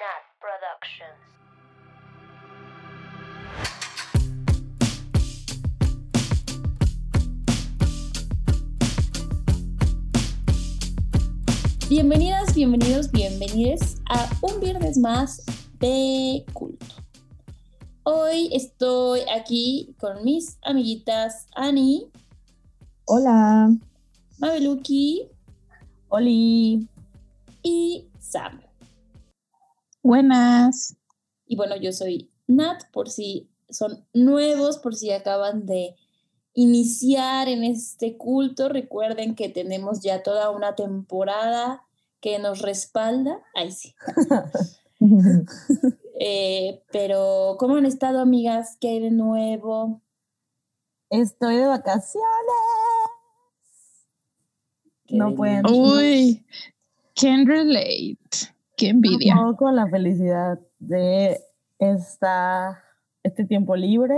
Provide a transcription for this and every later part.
Nat Productions. Bienvenidas, bienvenidos, bienvenides a un viernes más de culto. Hoy estoy aquí con mis amiguitas Ani, Hola. Mabeluki Oli. y Sam. Buenas. Y bueno, yo soy Nat, por si son nuevos, por si acaban de iniciar en este culto. Recuerden que tenemos ya toda una temporada que nos respalda. Ay, sí. Eh, pero, ¿cómo han estado, amigas? ¿Qué hay de nuevo? Estoy de vacaciones. ¿Qué No de pueden. Uy, can relate. Qué envidia. Un poco la felicidad de esta, este tiempo libre.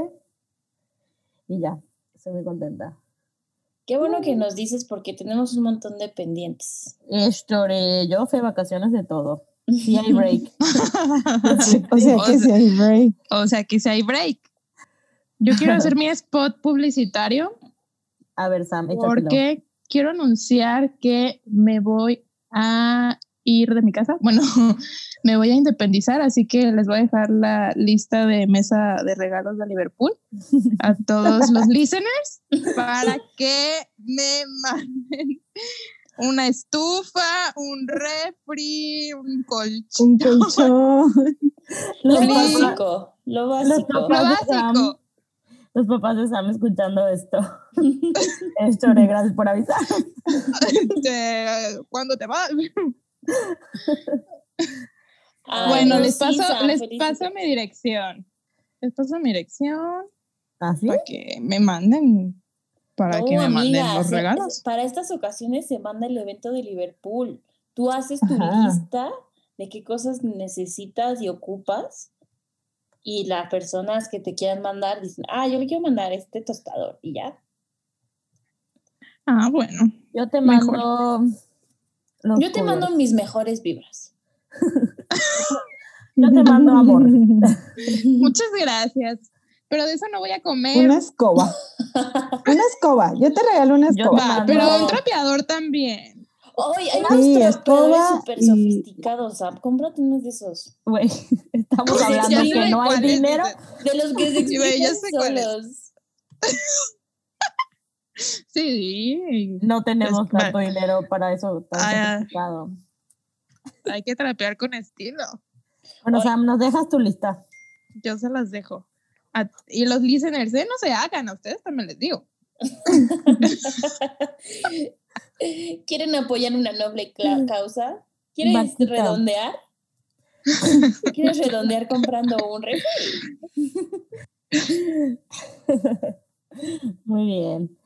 Y ya, estoy muy contenta. Qué bueno que nos dices porque tenemos un montón de pendientes. Esto, eh, yo fui de vacaciones de todo. Sí hay break. O sea que sí hay break. O sea, que si hay break. Yo quiero hacer mi spot publicitario A ver, Sam, échatelo. porque quiero anunciar que me voy a ir de mi casa. Bueno, me voy a independizar, así que les voy a dejar la lista de mesa de regalos de Liverpool a todos los listeners para que me manden una estufa, un refri, un colchón. Un colchón. Lo Los básico, lo Los básico. Lo papás Sam, básico. los papás de Sam escuchando esto. Esto, gracias por avisar. ¿Cuándo te vas? Ay, bueno, no, les paso, les paso mi dirección. Les paso mi dirección ¿Así? para que me manden, para No, que me manden los se- regalos. Para estas ocasiones se manda el evento de Liverpool. Tú haces tu Ajá. lista de qué cosas necesitas y ocupas y las personas que te quieran mandar dicen, ah, yo le quiero mandar este tostador y ya. Ah, bueno. Yo te Mejor. Los Yo te mando mis mejores vibras. Yo te mando amor. Muchas gracias. Pero de eso no voy a comer. Una escoba. Una escoba. Yo te regalo una escoba. Va, pero un trapeador también. ¡Ay, hay Sí, unos trapeadores escoba súper y- sofisticados, Sam! Cómprate unos de esos. Güey, estamos hablando que no hay ¿Cuáles dinero. De los que se cuáles. solos. Sí, No tenemos tanto dinero para eso tan Ah, hay que trapear con estilo. Bueno. Sam, nos dejas tu lista. Yo se las dejo. A- y los listeners, ¿eh? no se hagan, a ustedes también les digo. ¿Quieren apoyar una noble cla- causa? ¿Quieres Básica. redondear? ¿Quieres redondear comprando un refri? Muy bien.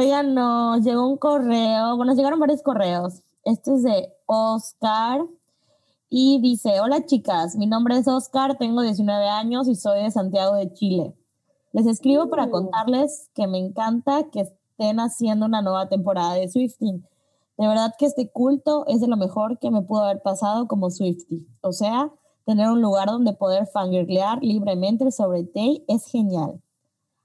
Oigan, nos llegó un correo, bueno, nos llegaron varios correos. Este es de Oscar y dice, hola chicas, mi nombre es Oscar, tengo 19 años y soy de Santiago de Chile. Les escribo para Uh. contarles que me encanta que estén haciendo una nueva temporada de Swifting. De verdad que este culto es de lo mejor que me pudo haber pasado como Swifty. O sea, tener un lugar donde poder fangirlear libremente sobre Tay es genial.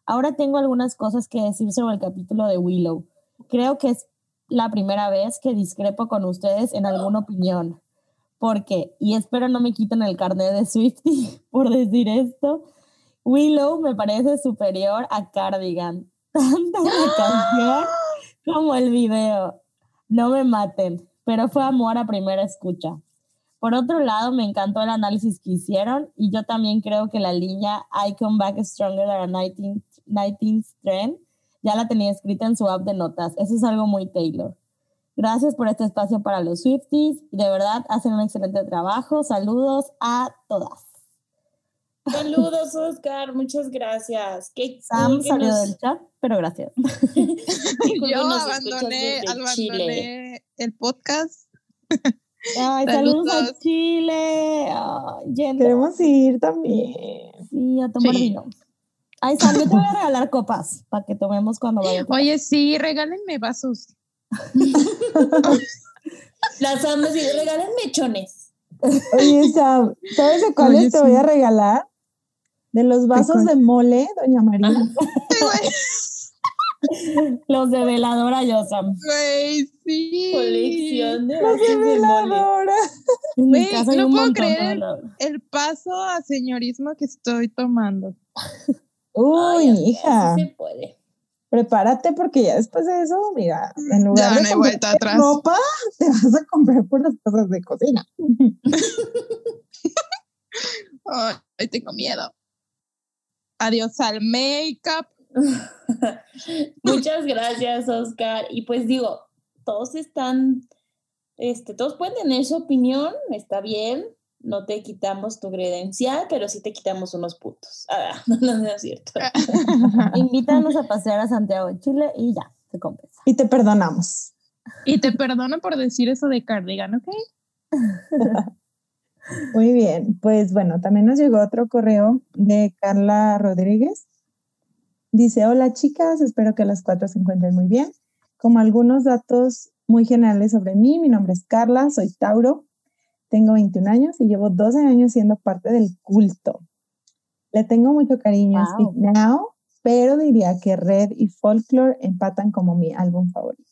Ahora tengo algunas cosas que decir sobre el capítulo de Willow. Creo que es la primera vez que discrepo con ustedes en alguna opinión. Porque, y espero no me quiten el carnet de Swifty por decir esto, Willow me parece superior a Cardigan. Tanto la canción como el video. No me maten, pero fue amor a primera escucha. Por otro lado, me encantó el análisis que hicieron y yo también creo que la línea I come back stronger than a 19th, 19th trend ya la tenía escrita en su app de notas. Eso es algo muy Taylor. Gracias por este espacio para los Swifties y de verdad hacen un excelente trabajo. Saludos a todas. Saludos, Oscar. Muchas gracias. Qué Sam cool salió nos- del chat, pero gracias. Yo abandoné, abandoné el podcast. Ay, saludos, a Saludos. Chile. Ay. Queremos ir también. Sí, a tomar Sí. vino. Ay, Sam, yo te voy a regalar copas para que tomemos cuando vaya. a tu Oye, sí, regálenme vasos. Las Sam decide, regalen mechones. Oye, Sam, ¿sabes de cuáles Oye, te voy a regalar? De los vasos cuál? de mole, doña María. Los de veladora yo, Sam. Güey, sí. Colección de Los de veladora. En mi Güey, casa hay no un puedo creer. El paso a señorismo que estoy tomando. Uy, Ay, hija, sí se puede. prepárate porque ya después de eso, mira, en lugar Ya de no atrás. ropa, te vas a comprar puras cosas de cocina. Ay, tengo miedo. Adiós al make-up. Muchas gracias, Oscar. Y pues digo, todos están, este, todos pueden tener su opinión, está bien. No te quitamos tu credencial, pero sí te quitamos unos puntos. Ah, no, no, no es cierto. Invítanos a pasear a Santiago de Chile y ya, se compensa. Y te perdonamos. Y te perdono por decir eso de cardigan, ¿ok? Muy bien, pues bueno, también nos llegó otro correo de Carla Rodríguez. Dice, hola chicas, espero que las cuatro se encuentren muy bien. Como algunos datos muy generales sobre mí, mi nombre es Carla, soy Tauro, tengo 21 años y llevo 12 años siendo parte del culto. Le tengo mucho cariño a Wow. Speak Now, pero diría que Red y Folklore empatan como mi álbum favorito.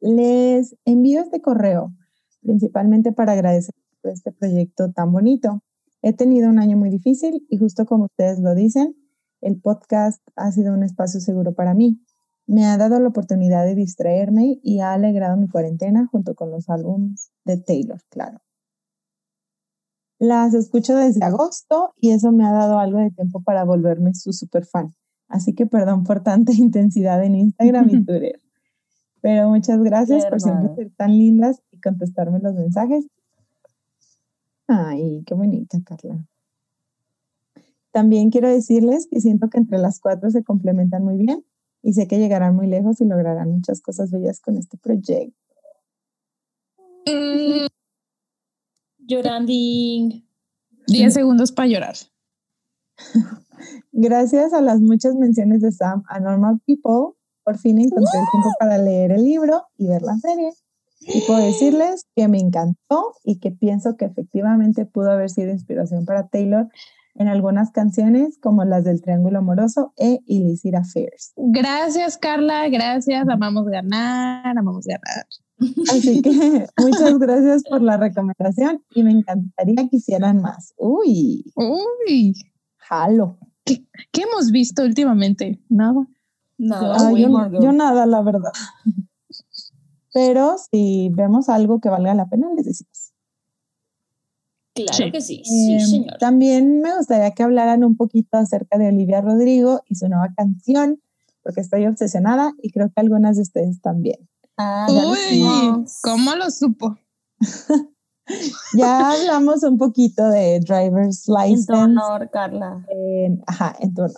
Les envío este correo principalmente para agradecer por este proyecto tan bonito. He tenido un año muy difícil y justo como ustedes lo dicen, el podcast ha sido un espacio seguro para mí. Me ha dado la oportunidad de distraerme y ha alegrado mi cuarentena junto con los álbumes de Taylor, claro. Las escucho desde agosto y eso me ha dado algo de tiempo para volverme su super fan. Así que perdón por tanta intensidad en Instagram y Twitter. Pero muchas gracias por siempre ser tan lindas y contestarme los mensajes. Ay, qué bonita, Carla. También quiero decirles que siento que entre las cuatro se complementan muy bien y sé que llegarán muy lejos y lograrán muchas cosas bellas con este proyecto. Mm, Lloranding. 10 segundos para llorar. Gracias a las muchas menciones de Sam a Normal People, por fin encontré el tiempo para leer el libro y ver la serie. Y puedo decirles que me encantó y que pienso que efectivamente pudo haber sido inspiración para Taylor en algunas canciones como las del Triángulo Amoroso e Illicit Affairs. Gracias, Carla. Gracias. Amamos ganar. Amamos ganar. Así que muchas gracias por la recomendación y me encantaría que hicieran más. Uy, Uy, jalo. ¿qué hemos visto últimamente? Nada. Nada, Ah, yo, yo nada, la verdad. Pero si vemos algo que valga la pena, les decimos. Claro Sí. que sí, sí, Em, señor. También me gustaría que hablaran un poquito acerca de Olivia Rodrigo y su nueva canción, porque estoy obsesionada y creo que algunas de ustedes también. Ah, Uy. ¿cómo lo supo? Ya hablamos un poquito de Driver's En tu License. honor, Carla. en- ajá, en tu honor.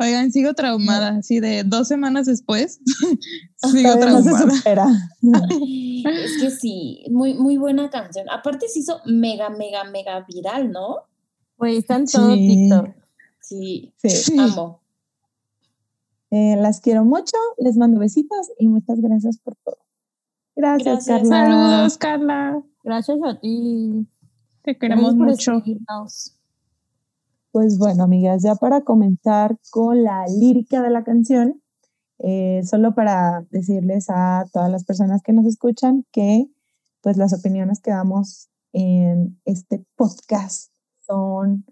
Oigan, sigo traumada, así de dos semanas después. sigo Todavía no se traumada. supera. Es que sí, muy, muy buena canción. Aparte se hizo mega, mega, mega viral, ¿no? Güey, está en todo Sí. TikTok. Sí, Sí. Sí. amo. Eh, las quiero mucho, les mando besitos y muchas gracias por todo. Gracias, Gracias. Carla. Saludos, Carla. Gracias a ti. Te queremos Gracias por mucho. Pues bueno, amigas, ya para comenzar con la lírica de la canción, eh, solo para decirles a todas las personas que nos escuchan que pues las opiniones que damos en este podcast son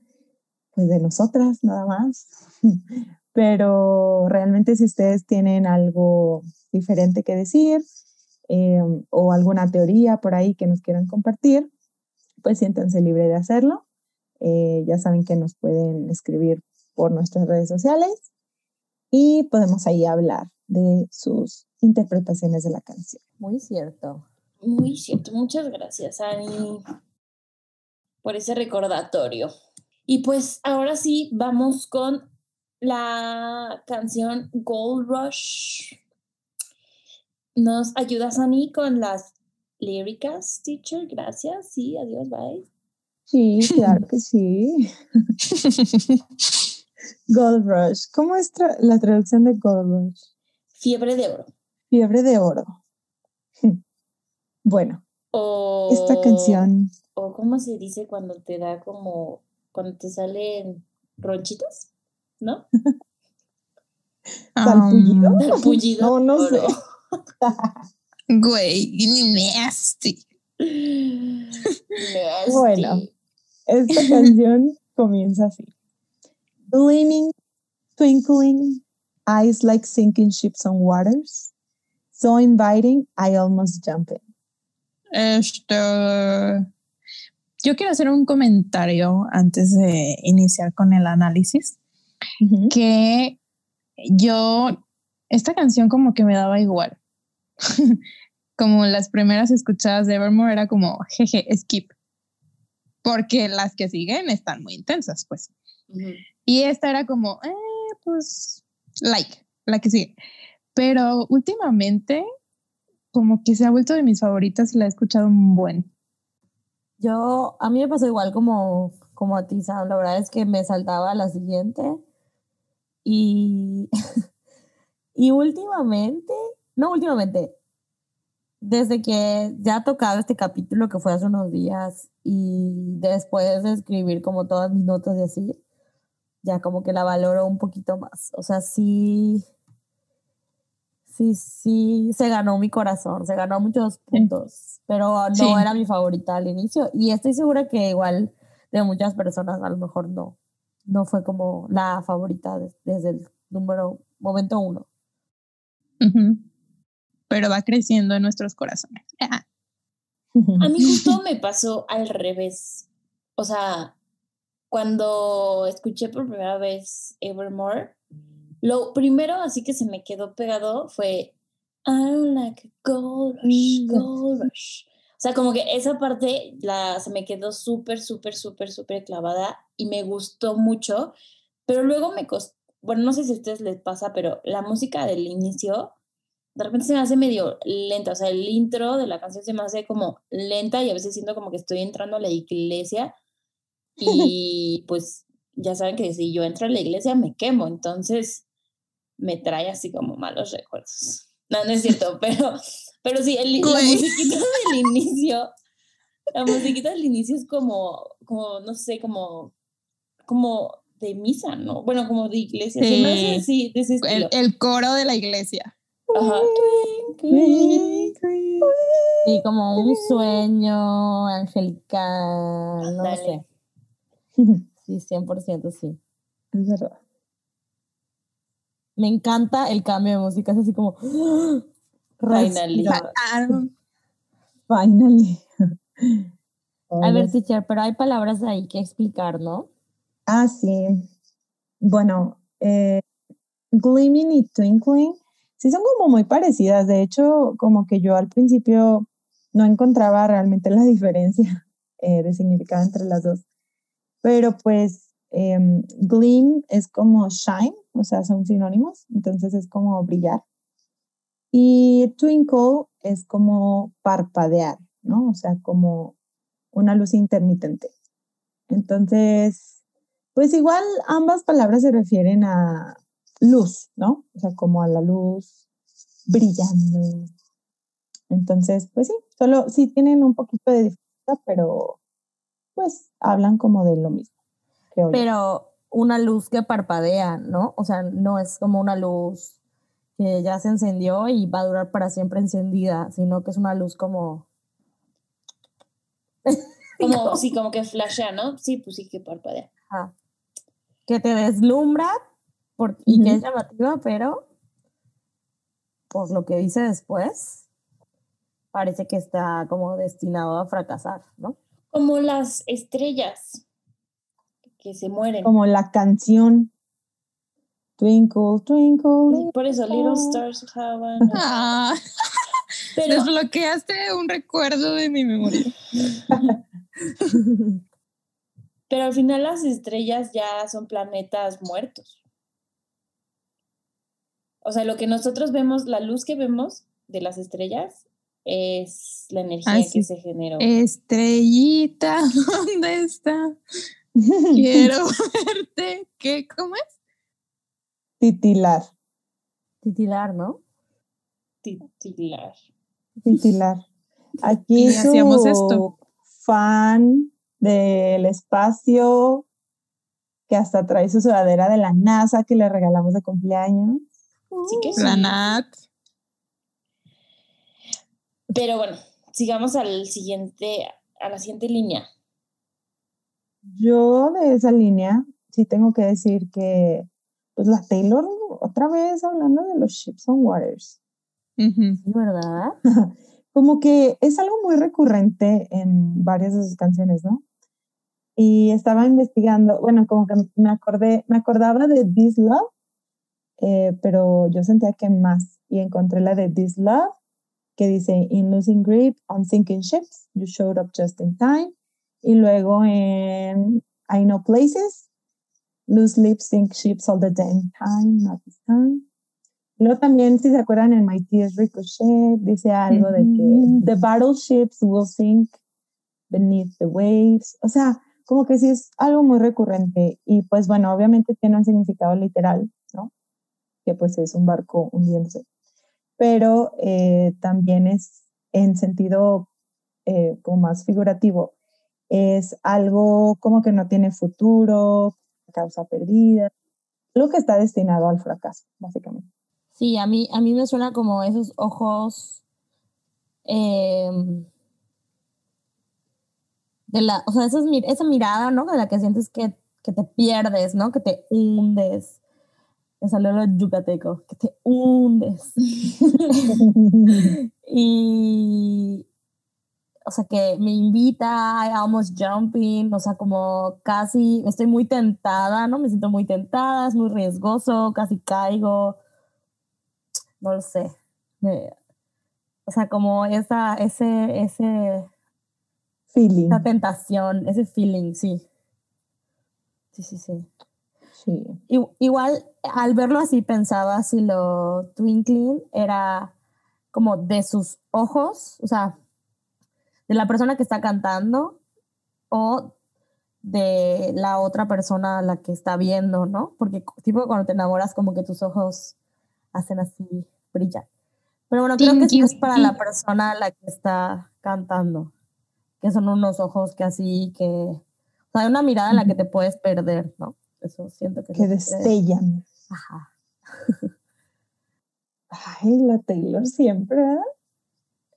pues de nosotras nada más. Pero realmente si ustedes tienen algo diferente que decir eh, o alguna teoría por ahí que nos quieran compartir, pues siéntanse libre de hacerlo. Eh, ya saben que nos pueden escribir por nuestras redes sociales y podemos ahí hablar de sus interpretaciones de la canción. Muy cierto. Muy cierto. Muchas gracias, Ani, por ese recordatorio. Y pues ahora sí, vamos con la canción Gold Rush. ¿Nos ayudas, Ani, con las líricas, teacher? Gracias. Sí, adiós, bye. Sí, claro que sí. Gold Rush. ¿Cómo es tra- la traducción de Gold Rush? Fiebre de oro. Fiebre de oro. Bueno, O, esta canción o cómo se dice cuando te da como, cuando te salen ronchitas, ¿no? ¿Salpullido? Um, Salpullido. No, no ¿o sé. Güey, nasty. Nasty. Bueno. Esta canción comienza así. Gleaming, twinkling, eyes like sinking ships on waters. So inviting, I almost jump in. Esto. Yo quiero hacer un comentario antes de iniciar con el análisis. Que yo, esta canción como que me daba igual. como las primeras escuchadas de Evermore era como, jeje, skip. Porque las que siguen están muy intensas, pues. Y esta era como, eh, pues, like, la que sigue. Pero últimamente, como que se ha vuelto de mis favoritas y la he escuchado un buen. Yo, a mí me pasó igual como, como a ti, Sam. La verdad es que me saltaba a la siguiente. Y, y últimamente, no últimamente, desde que ya ha tocado este capítulo que fue hace unos días y después de escribir como todas mis notas y así, ya como que la valoro un poquito más. O sea, sí, sí, sí, se ganó mi corazón, se ganó muchos puntos, pero no Sí. era mi favorita al inicio y estoy segura que igual de muchas personas a lo mejor no, no fue como la favorita des- desde el número, momento uno. Pero va creciendo en nuestros corazones. A mí justo me pasó al revés. O sea, cuando escuché por primera vez Evermore, lo primero así que se me quedó pegado fue I don't like a gold rush, gold rush. O sea, como que esa parte la, se me quedó súper, súper, súper, súper clavada y me gustó mucho, pero luego me costó, bueno, no sé si a ustedes les pasa, pero la música del inicio de repente se me hace medio lenta, o sea, el intro de la canción se me hace como lenta y a veces siento como que estoy entrando a la iglesia y pues ya saben que si yo entro a la iglesia me quemo, entonces me trae así como malos recuerdos. No, no es cierto, pero, pero sí, el, la musiquita del inicio, la musiquita del inicio es como, como, no sé, como, como de misa, ¿no? Bueno, como de iglesia, hace Sí. así, de ese el, el coro de la iglesia. Ajá. Y como un sueño angelical, no Ándale. sé. Sí, 100% sí. Es verdad. Me encanta el cambio de música, es así como... Finally. Finally. A ver, teacher, pero hay palabras ahí que explicar, ¿no? Ah, sí. Bueno, eh, Gleaming y Twinkling sí son como muy parecidas. De hecho, como que yo al principio no encontraba realmente la diferencia eh, de significado entre las dos. Pero pues em, Gleam es como shine, o sea, son sinónimos, entonces es como brillar. Y Twinkle es como parpadear, ¿no? O sea, como una luz intermitente. Entonces, pues igual ambas palabras se refieren a luz, ¿no? O sea, como a la luz brillando. Entonces, pues sí, solo sí tienen un poquito de diferencia, pero pues hablan como de lo mismo. creo yo. Pero una luz que parpadea, ¿no? O sea, no es como una luz que ya se encendió y va a durar para siempre encendida, sino que es una luz como... Como, sí, como que flashea, ¿no? Sí, pues sí que parpadea. Ajá. que te deslumbra por, y que es llamativa, pero por lo que dice después, parece que está como destinado a fracasar, ¿no? Como las estrellas que se mueren. Como la canción Twinkle, Twinkle. little Por eso, Little star. Stars have an- Ah, Pero, desbloqueaste un recuerdo de mi memoria. pero al final las estrellas ya son planetas muertos. O sea, lo que nosotros vemos, la luz que vemos de las estrellas es la energía Ah, que se generó. Estrellita, ¿dónde está? Quiero verte. ¿Qué? ¿Cómo es? Titilar, Titilar, ¿no? Titilar. titilar. Aquí Y su hacíamos esto. fan del espacio, que hasta trae su sudadera de la NASA que le regalamos de cumpleaños. Sí que sí. La Nat. Pero bueno, sigamos al siguiente, a la siguiente línea. Yo de esa línea sí tengo que decir que, pues la Taylor, otra vez hablando de los Ships on Waters. Sí, ¿verdad? como que es algo muy recurrente en varias de sus canciones, ¿no? Y estaba investigando, bueno, como que me acordé, me acordaba de This Love, eh, pero yo sentía que más y encontré la de This Love que dice In losing grip on sinking ships, you showed up just in time. Y luego en I know places, lose lips, sink ships all the damn time, not this time. Luego también, si se acuerdan, en My Tears Ricochet dice algo de que the battleships will sink beneath the waves. O sea, como que sí es algo muy recurrente. Y pues bueno, obviamente tiene un significado literal, ¿no? Que pues es un barco hundiéndose. Pero eh, también es en sentido eh, como más figurativo. Es algo como que no tiene futuro, causa perdida, algo que está destinado al fracaso, básicamente. Sí, a mí, a mí me suena como esos ojos em, de la, o sea, esas mir- esa mirada, ¿no? De la que sientes que, que te pierdes, ¿no? Que te hundes. Me salió lo yucateco, que te hundes. y, o sea, que me invita, I almost jumping, o sea, como casi, estoy muy tentada, ¿no? Me siento muy tentada, es muy riesgoso, casi caigo, no lo sé. Me- o sea, como esa, ese, ese, Feeling. esa tentación, ese feeling, sí. Sí, sí, sí. Sí. Igual, al verlo así, pensaba si lo twinkling era como de sus ojos, o sea, de la persona que está cantando o de la otra persona a la que está viendo, ¿no? Porque tipo cuando te enamoras como que tus ojos hacen así, brillan. Pero bueno, creo que sí es para la persona a la que está cantando, que son unos ojos que así, que... O sea, hay una mirada en la que te puedes perder, ¿no? Eso siento que... Que destellan. Ajá. Ay, la Taylor siempre, ¿verdad?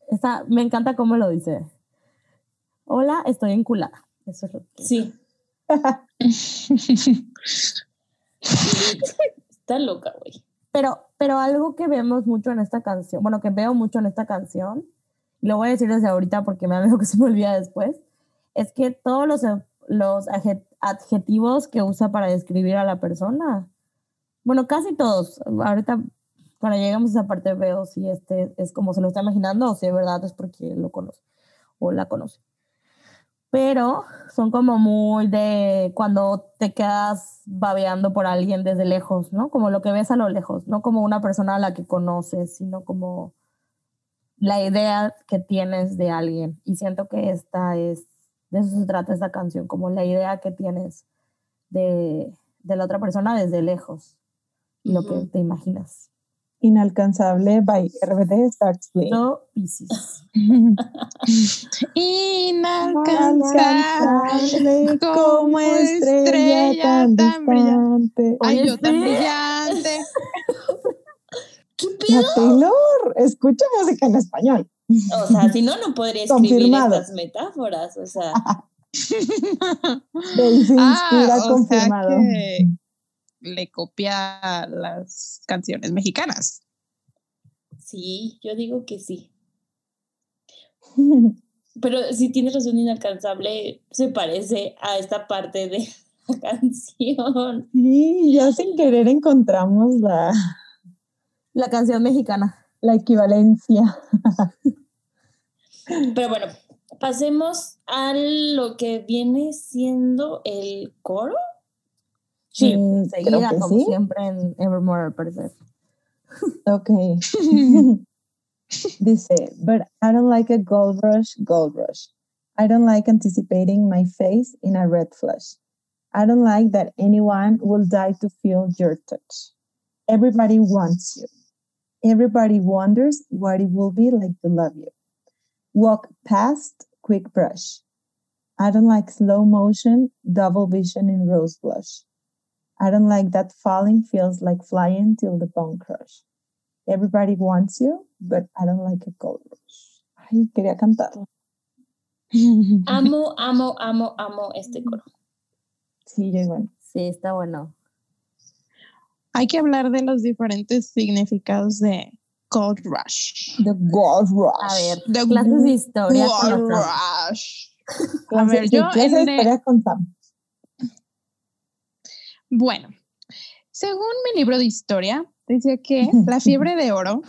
Esa- me encanta cómo lo dice. Hola, estoy enculada. Eso es lo que... Sí. Está loca, güey. Pero, pero algo que vemos mucho en esta canción, bueno, que veo mucho en esta canción, y lo voy a decir desde ahorita porque me da miedo que se me olvida después, es que todos los, los adje- adjetivos que usa para describir a la persona, bueno, casi todos, ahorita cuando llegamos a esa parte veo si este es como se lo está imaginando o si de verdad es porque lo conoce o la conoce. Pero son como muy de cuando te quedas babeando por alguien desde lejos, ¿no? Como lo que ves a lo lejos, no como una persona a la que conoces, sino como la idea que tienes de alguien. Y siento que esta es, de eso se trata esta canción, como la idea que tienes de, de la otra persona desde lejos, y lo que te imaginas. Inalcanzable by RBD Starts Playing. Yo, Pisces. Inalcanzable. como estrella tan tan brillante. distante. Ay, yo tan brillante. ¿Qué La pedo? Taylor escucha música en español. O sea, si no, no podría escribir Confirmado. estas metáforas. O sea, De ahí se inspira Ah, o sea confirmado. que le copia las canciones mexicanas. sí, yo digo que sí. Pero si tienes razón, inalcanzable se parece a esta parte de la canción. Sí, ya sin querer encontramos la, La canción mexicana. la equivalencia. Pero bueno, pasemos a lo que viene siendo el coro. Sí, Mm, seguida, creo que como sí. siempre en Evermore, al parecer. Ok. Dice, but I don't like a gold rush, gold rush. I don't like anticipating my face in a red flush. I don't like that anyone will die to feel your touch. Everybody wants you. Everybody wonders what it will be like to love you. Walk past, quick brush. I don't like slow motion, double vision in rose blush. I don't like that falling feels like flying till the bone crush. Everybody wants you, but I don't like a gold rush. Ay, quería cantarlo. Amo, amo, amo, amo este coro. Sí, yo igual. Sí, está bueno. Hay que hablar de los diferentes significados de Gold Rush. The Gold Rush. A ver, The clases de historia. Gold Rush. A ver, yo en Sam. Bueno, según mi libro de historia, decía que la fiebre de oro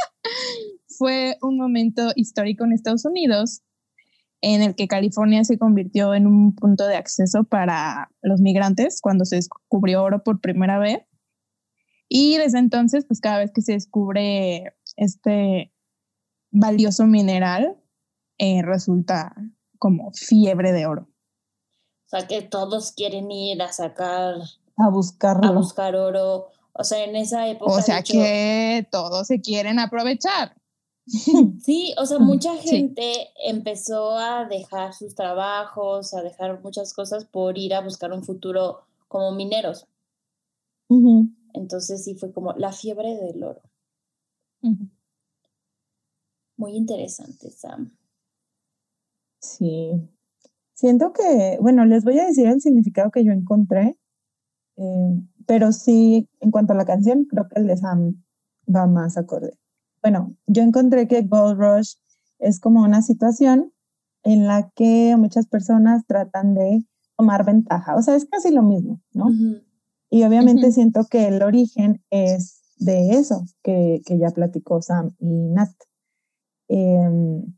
fue un momento histórico en Estados Unidos en el que California se convirtió en un punto de acceso para los migrantes cuando se descubrió oro por primera vez. Y desde entonces, pues cada vez que se descubre este valioso mineral, eh, resulta como fiebre de oro. O sea, que todos quieren ir a sacar, A a buscarlo. buscar oro. O sea, en esa época. O sea hecho, que todos se quieren aprovechar. Sí, o sea, mucha Sí. gente empezó a dejar sus trabajos, a dejar muchas cosas por ir a buscar un futuro como mineros. Entonces sí fue como la fiebre del oro. Muy interesante, Sam. Sí. Siento que, bueno, les voy a decir el significado que yo encontré, eh, pero sí, en cuanto a la canción, creo que el de Sam va más acorde. Bueno, yo encontré que Gold Rush es como una situación en la que muchas personas tratan de tomar ventaja. O sea, es casi lo mismo, ¿no? Ujú. Y obviamente siento que el origen es de eso que, que ya platicó Sam y Nat. Em,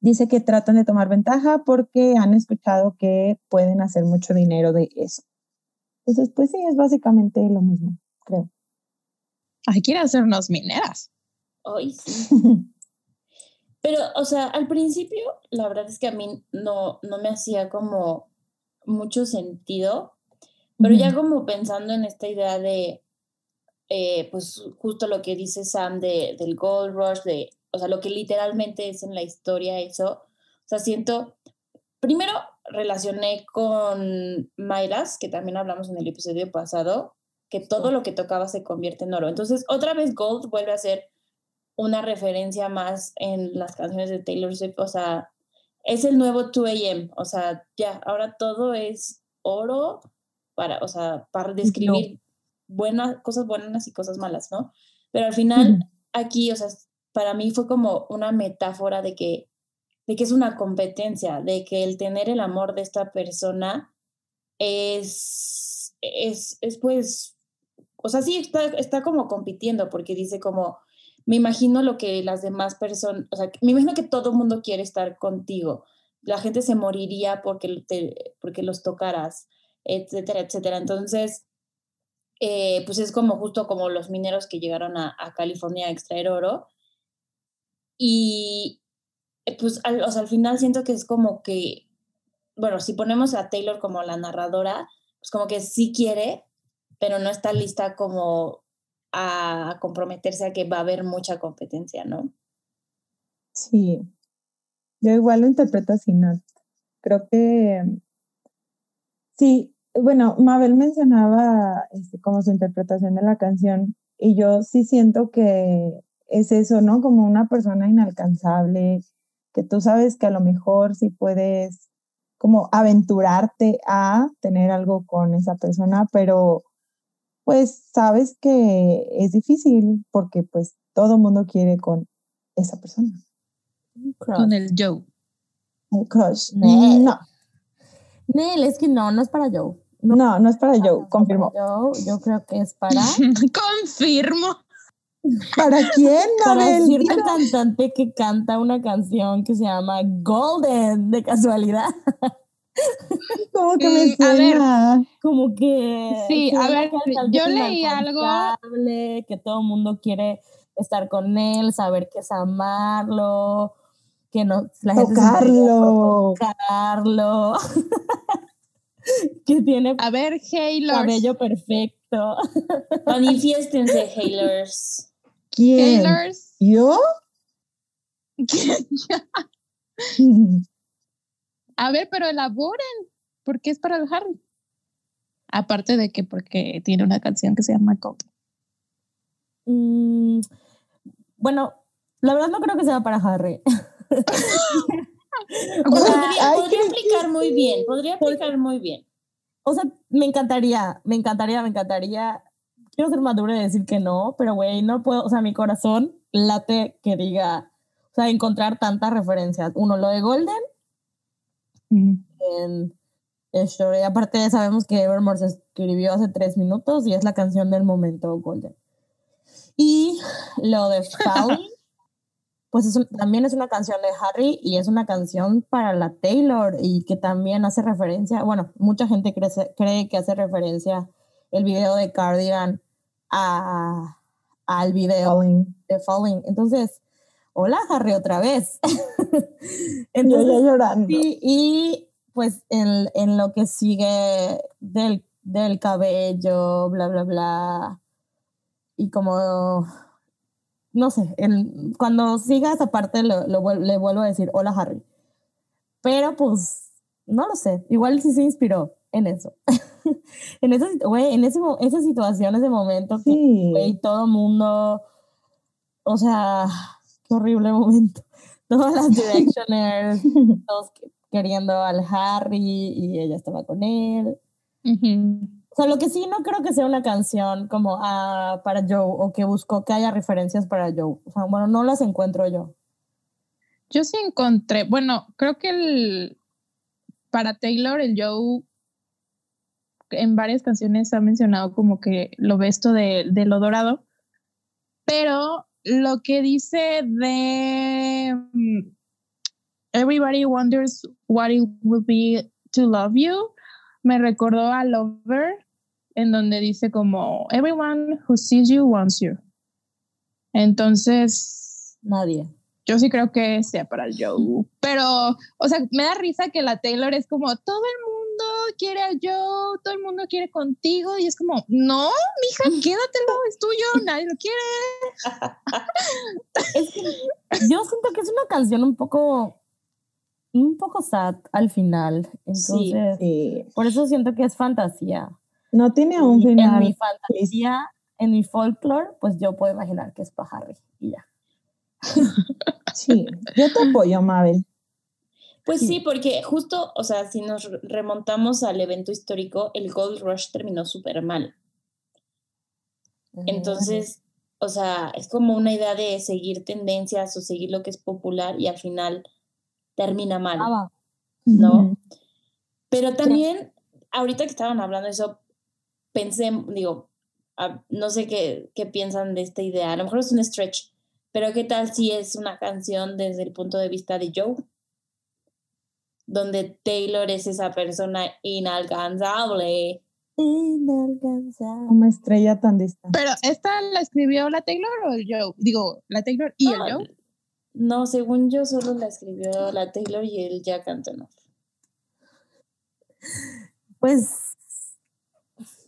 dice que tratan de tomar ventaja porque han escuchado que pueden hacer mucho dinero de eso. Entonces, pues sí, es básicamente lo mismo, creo. Ay, quiere hacernos mineras. Ay, sí. Pero, o sea, al principio, la verdad es que a mí no, no me hacía como mucho sentido, pero ya como pensando en esta idea de, eh, pues justo lo que dice Sam de, del Gold Rush, de, o sea, lo que literalmente es en la historia eso, o sea, siento, primero relacioné con Midas, que también hablamos en el episodio pasado, que todo lo que tocaba se convierte en oro. Entonces, otra vez Gold vuelve a ser una referencia más en las canciones de Taylor Swift, o sea, es el nuevo 2 AM, o sea, ya, ahora todo es oro para, o sea, para describir buenas, cosas buenas y cosas malas, ¿no? Pero al final, aquí, o sea, para mí fue como una metáfora de que, de que es una competencia, de que el tener el amor de esta persona es, es, es pues, o sea, sí está, está como compitiendo porque dice como, me imagino lo que las demás personas, o sea, me imagino que todo el mundo quiere estar contigo. La gente se moriría porque, te, porque los tocaras, etcétera, etcétera. Entonces, eh, pues es como justo como los mineros que llegaron a, California a extraer oro. Y eh, pues al, final siento que es como que, bueno, si ponemos a Taylor como la narradora, pues como que sí quiere, pero no está lista como a comprometerse a que va a haber mucha competencia, ¿no? Sí, yo igual lo interpreto así, Nat. Creo que sí, bueno, Mabel mencionaba este, como su interpretación de la canción y yo sí siento que es eso, ¿no? Como una persona inalcanzable, que tú sabes que a lo mejor sí puedes como aventurarte a tener algo con esa persona, pero pues sabes que es difícil porque pues todo el mundo quiere con esa persona. Con el Joe. El crush. Nel. No, Nel, es que no, no es para Joe. No, no es para No, Joe, no confirmó. para Joe, yo creo que es para, Confirmo. ¿Para quién, para cierto cantante que canta una canción que se llama Golden, de casualidad. ¿Cómo que me Mm, a ver. suena? Como que. Sí, que a ver, yo leí algo- Que todo el mundo quiere estar con él, saber qué es amarlo, que no. La gente se moriría por Tocarlo. que tiene A ver, cabello perfecto. Manifiéstense, Hailers. ¿Quién? Haylors. ¿Yo? A ver, pero elaboren. ¿Por qué es para el Harry? Aparte de que porque tiene una canción que se llama Cold. Mm, bueno, la verdad no creo que sea para Harry. Podría, podría explicar muy bien, podría explicar muy bien. O sea, me encantaría, me encantaría, me encantaría. Quiero ser madura y decir que no, pero güey, no puedo, o sea, mi corazón late que diga, o sea, encontrar tantas referencias. Uno, lo de Golden, en Story. Aparte, sabemos que Evermore se escribió hace tres minutos y es la canción del momento Golden. Y lo de Falling, pues también es una canción de Harry y es una canción para la Taylor y que también hace referencia, bueno, mucha gente cree, cree que hace referencia el video de Cardigan a, al video de Falling. Entonces, hola Harry otra vez. Entonces, Yo ya llorando. y pues en, en, lo que sigue del, del cabello, bla, bla, bla, y como no sé, cuando siga esa parte lo, le vuelvo a decir, hola Harry. Pero pues, no lo sé, igual sí se inspiró en eso. en, esa, en ese, esa situación, ese momento, sí. que todo mundo, o sea, qué horrible momento. Todas las directioners, todos queriendo al Harry y ella estaba con él. O sea, lo que sí no creo que sea una canción como ah, para Joe o que busco que haya referencias para Joe. O sea, bueno, no las encuentro yo. Yo sí encontré, bueno, creo que el, para Taylor, el Joe en varias canciones ha mencionado como que lo ve esto de, de lo dorado, pero lo que dice de mm, Everybody wonders what it will be to love you, me recordó a Lover en donde dice como, everyone who sees you wants you. Entonces... Nadie. Yo sí creo que sea para el Joe. Pero, o sea, me da risa que la Taylor es como, todo el mundo quiere al Joe, todo el mundo quiere contigo. Y es como, no, mija, quédatelo, es tuyo, nadie lo quiere. yo siento que es una canción un poco un poco sad al final. Entonces, sí. por eso siento que es fantasía. No tiene un final. En mi fantasía, en mi folklore, pues yo puedo imaginar que es para Harry y ya. Sí, yo te apoyo, Mabel. Pues sí. porque justo, o sea, si nos remontamos al evento histórico, el Gold Rush terminó súper mal. Entonces, o sea, es como una idea de seguir tendencias o seguir lo que es popular y al final termina mal, ¿no? Pero también, ahorita que estaban hablando de eso, pensé, digo, no sé qué, qué piensan de esta idea, a lo mejor es un stretch, pero ¿qué tal si es una canción desde el punto de vista de Joe? Donde Taylor es esa persona inalcanzable. Inalcanzable. Como estrella tan distante. Pero ¿esta la escribió la Taylor o el Joe? Digo, la Taylor y el Joe. No, según yo solo la escribió la Taylor y el Jack Antonoff. Pues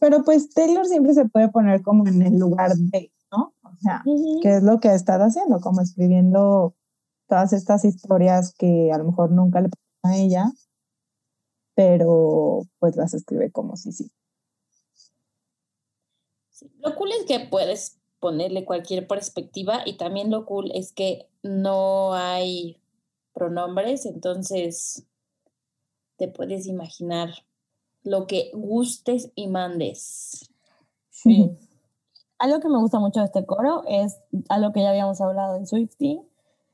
pero pues Taylor siempre se puede poner como en el lugar de, ¿no? O sea, ¿qué es lo que ha estado haciendo? Como escribiendo todas estas historias que a lo mejor nunca le pasan a ella, pero pues las escribe como si sí. sí. Lo cool es que puedes ponerle cualquier perspectiva y también lo cool es que no hay pronombres, entonces te puedes imaginar lo que gustes y mandes. Sí. Algo que me gusta mucho de este coro es algo que ya habíamos hablado en Swifty,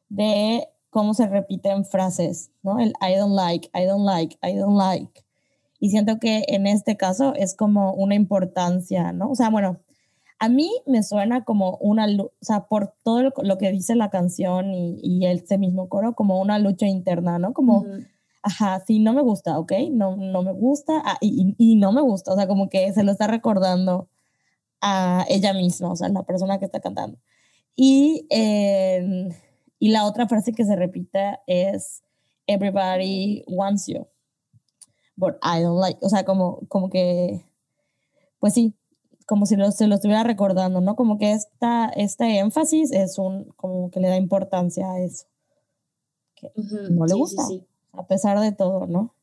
de cómo se repiten frases, ¿no? El I don't like, I don't like, I don't like. Y siento que en este caso es como una importancia, ¿no? O sea, bueno, a mí me suena como una, o sea, por todo lo, que dice la canción y, y este mismo coro, como una lucha interna, ¿no? Como ajá, sí, no me gusta, ¿ok? No, no me gusta ah, y, y, no me gusta, o sea, como que se lo está recordando a ella misma, o sea, la persona que está cantando. Y, em, y la otra frase que se repite es, everybody wants you, but I don't like, o sea, como, como que, pues sí, como si lo, se lo estuviera recordando, ¿no? Como que esta, este énfasis es un, como que le da importancia a eso. Que no le gusta. Sí, sí a pesar de todo, ¿no?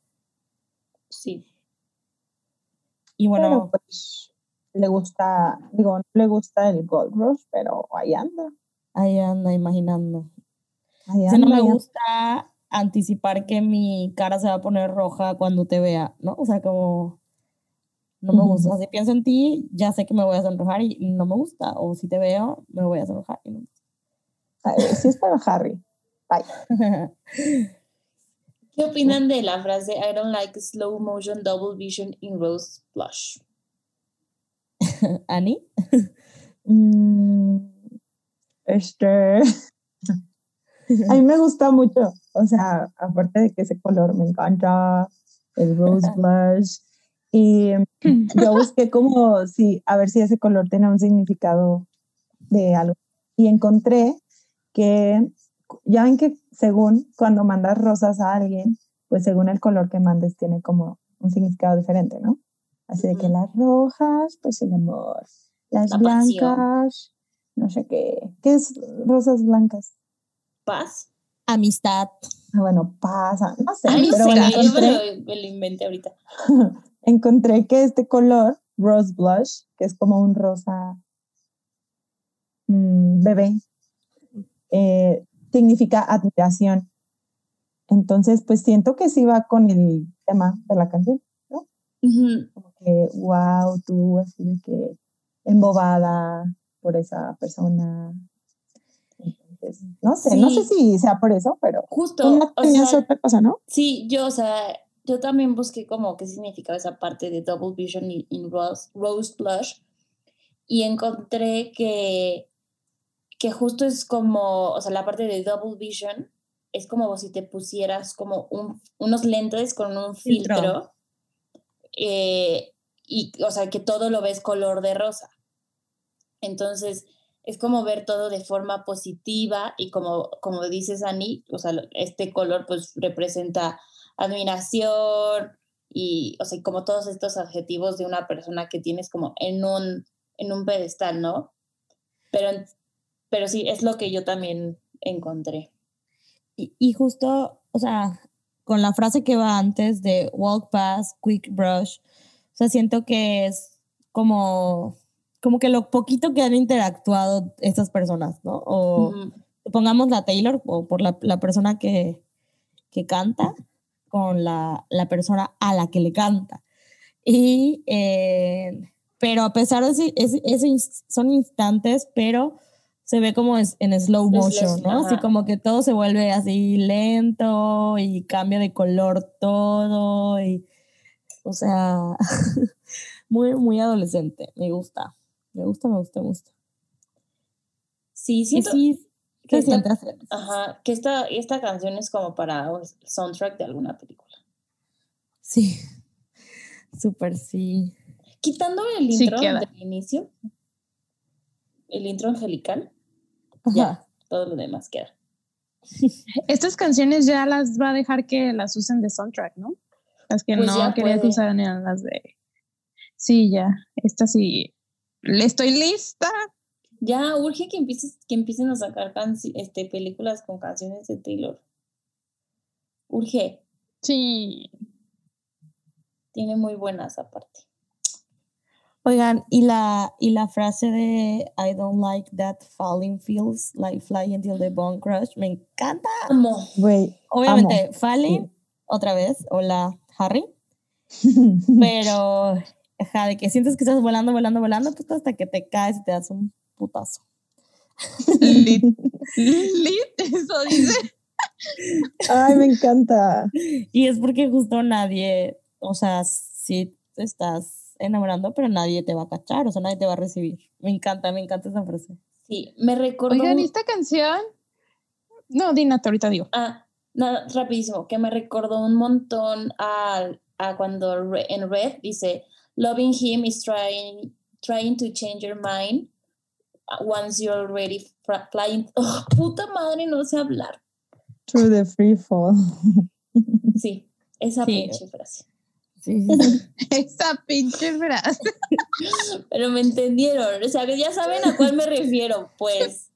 Sí. Y bueno, Pero pues le gusta, digo, no le gusta el Gold Rush, pero ahí anda. ahí anda imaginando. Ahí O sea, no me gusta anticipar que mi cara se va a poner roja cuando te vea, ¿no? O sea, como no me Ujú. gusta. Si pienso en ti, ya sé que me voy a sonrojar y no me gusta. O si te veo, me voy a sonrojar. y no me Ay, Sí es para Harry. Bye. ¿Qué opinan de la frase I don't like slow motion double vision in rose blush? ¿Ani? Mm, este. A mí me gusta mucho. O sea, aparte de que ese color me encanta, el rose blush. Y yo busqué como si, a ver si ese color tenía un significado de algo. Y encontré que, ya ven que según cuando mandas rosas a alguien, pues según el color que mandes tiene como un significado diferente, ¿no? Así de que las rojas, pues el amor. Las La pasión. blancas, no sé qué. ¿Qué es rosas blancas? ¿Paz? Amistad. Ah, bueno, pasa, no sé, Ay, no pero bueno, yo me encontré, lo, me lo inventé ahorita. encontré que este color, rose blush, que es como un rosa mm, bebé, eh, significa admiración. Entonces, pues siento que sí va con el tema de la canción. Ujú. Como que, wow, tú así de que embobada por esa persona. Entonces, no sé, no sé si sea por eso, pero Justo, tú no o tenías sea, otra cosa, ¿no? sí, yo, o sea, yo también busqué como qué significaba esa parte de double vision in, in rose, rose blush y encontré que, que justo es como, o sea, la parte de double vision es como si te pusieras como un, unos lentes con un Filtro. filtro eh, y, o sea, que todo lo ves color de rosa. Entonces, es como ver todo de forma positiva y como, como dices, Ani, o sea, este color pues representa admiración y, o sea, como todos estos adjetivos de una persona que tienes como en un, en un pedestal, ¿no? Pero, pero sí, es lo que yo también encontré. Y, y justo, o sea, con la frase que va antes de walk past, quick brush, o sea, siento que es como, como que lo poquito que han interactuado estas personas, ¿no? O pongamos la Taylor o por la, la persona que, que canta con la, la persona a la que le canta. Y, eh, pero a pesar de ese- ese ins- son instantes, pero se ve como es, en slow motion, ¿no? Así como que todo se vuelve así lento y cambia de color todo y, o sea, muy, muy adolescente. Me gusta, me gusta, me gusta, me gusta. Sí, siento sí, que así. ajá, que esta, esta canción es como para el soundtrack de alguna película. Sí, súper sí. Quitando el Sí intro del inicio, el intro angelical. Ya, todo lo demás queda. Estas canciones ya las va a dejar que las usen de soundtrack, ¿no? Las que Pues no ya quería que puede. usaran eran las de. Sí, ya. Esta sí. Le estoy lista. Ya urge que empieces, que empiecen a sacar este, películas con canciones de Taylor. Urge, Sí. tiene muy buenas aparte. Oigan, y la, y la frase de I don't like that falling feels like flying till the bone crush, me encanta. Amo. Obviamente, falling, otra vez, hola Harry, pero ajá, de que sientes que estás volando, volando, volando, pues hasta que te caes y te das un putazo. Lit. Lit, eso dice. Ay, me encanta. Y es porque justo nadie, o sea, sí te estás enamorando, pero nadie te va a cachar, o sea, nadie te va a recibir. Me encanta, me encanta esa frase. Sí, me recordó. Oigan, ¿y esta canción? No, Dina, ahorita digo. Ah, nada, rapidísimo, que me recordó un montón a, a cuando Re- en Red dice, loving him is trying, trying to change your mind uh, once you're already flying. Oh, puta madre, no sé hablar. Through the free fall. Sí, esa Sí. pinche frase. Sí, sí, sí. Esa pinche frase. Pero me entendieron, o sea, que ya saben a cuál me refiero, pues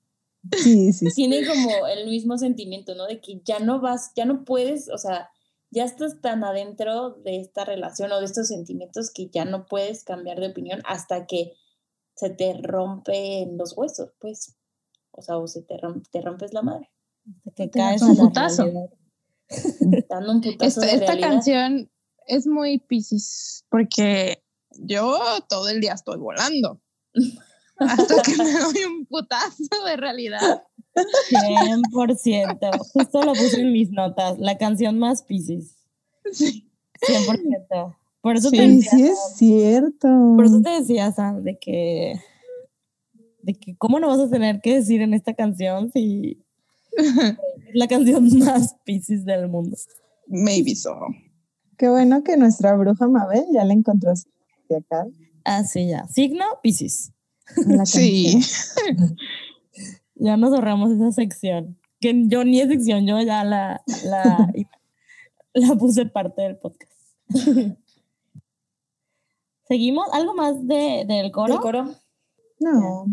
Sí, sí, sí. tiene como el mismo sentimiento, ¿no? De que ya no vas, ya no puedes, o sea, ya estás tan adentro de esta relación o de estos sentimientos que ya no puedes cambiar de opinión hasta que se te rompen los huesos, pues. O sea, o se te, te rompes la madre. Que Te caes un putazo. Dando un putazo Esta, de esta canción es muy Pisces porque yo todo el día estoy volando. Hasta que me doy un putazo de realidad. 100%. Justo lo puse en mis notas. La canción más Pisces. Sí. 100%. Por eso te decía, sí es cierto. por eso te decía, Sam, de que, de que cómo no vas a tener que decir en esta canción si es la canción más Pisces del mundo. Maybe so. Qué bueno que nuestra bruja Mabel ya la encontró así acá. Ah, sí, ya. Signo, Pisces. Sí. Ya nos ahorramos esa sección. Que yo ni es sección, yo ya la, la, la puse parte del podcast. ¿Seguimos? ¿Algo más de, del coro? ¿El coro? No.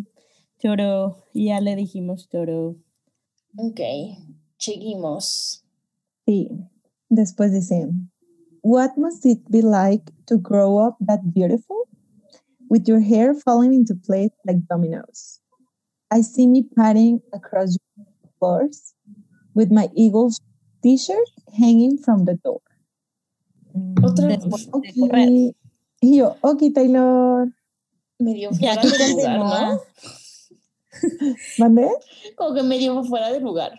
Choro. Ya le dijimos choro. Ok, seguimos. Sí. Después dice, What must it be like to grow up that beautiful? With your hair falling into place like dominoes. I see me padding across your floors with my Eagles t-shirt hanging from the door. Otra Después de Ok. Y yo, ok, Taylor. Medio Ya fuera de lugar, continúa. ¿no? ¿Mandé? Como que medio fuera de lugar.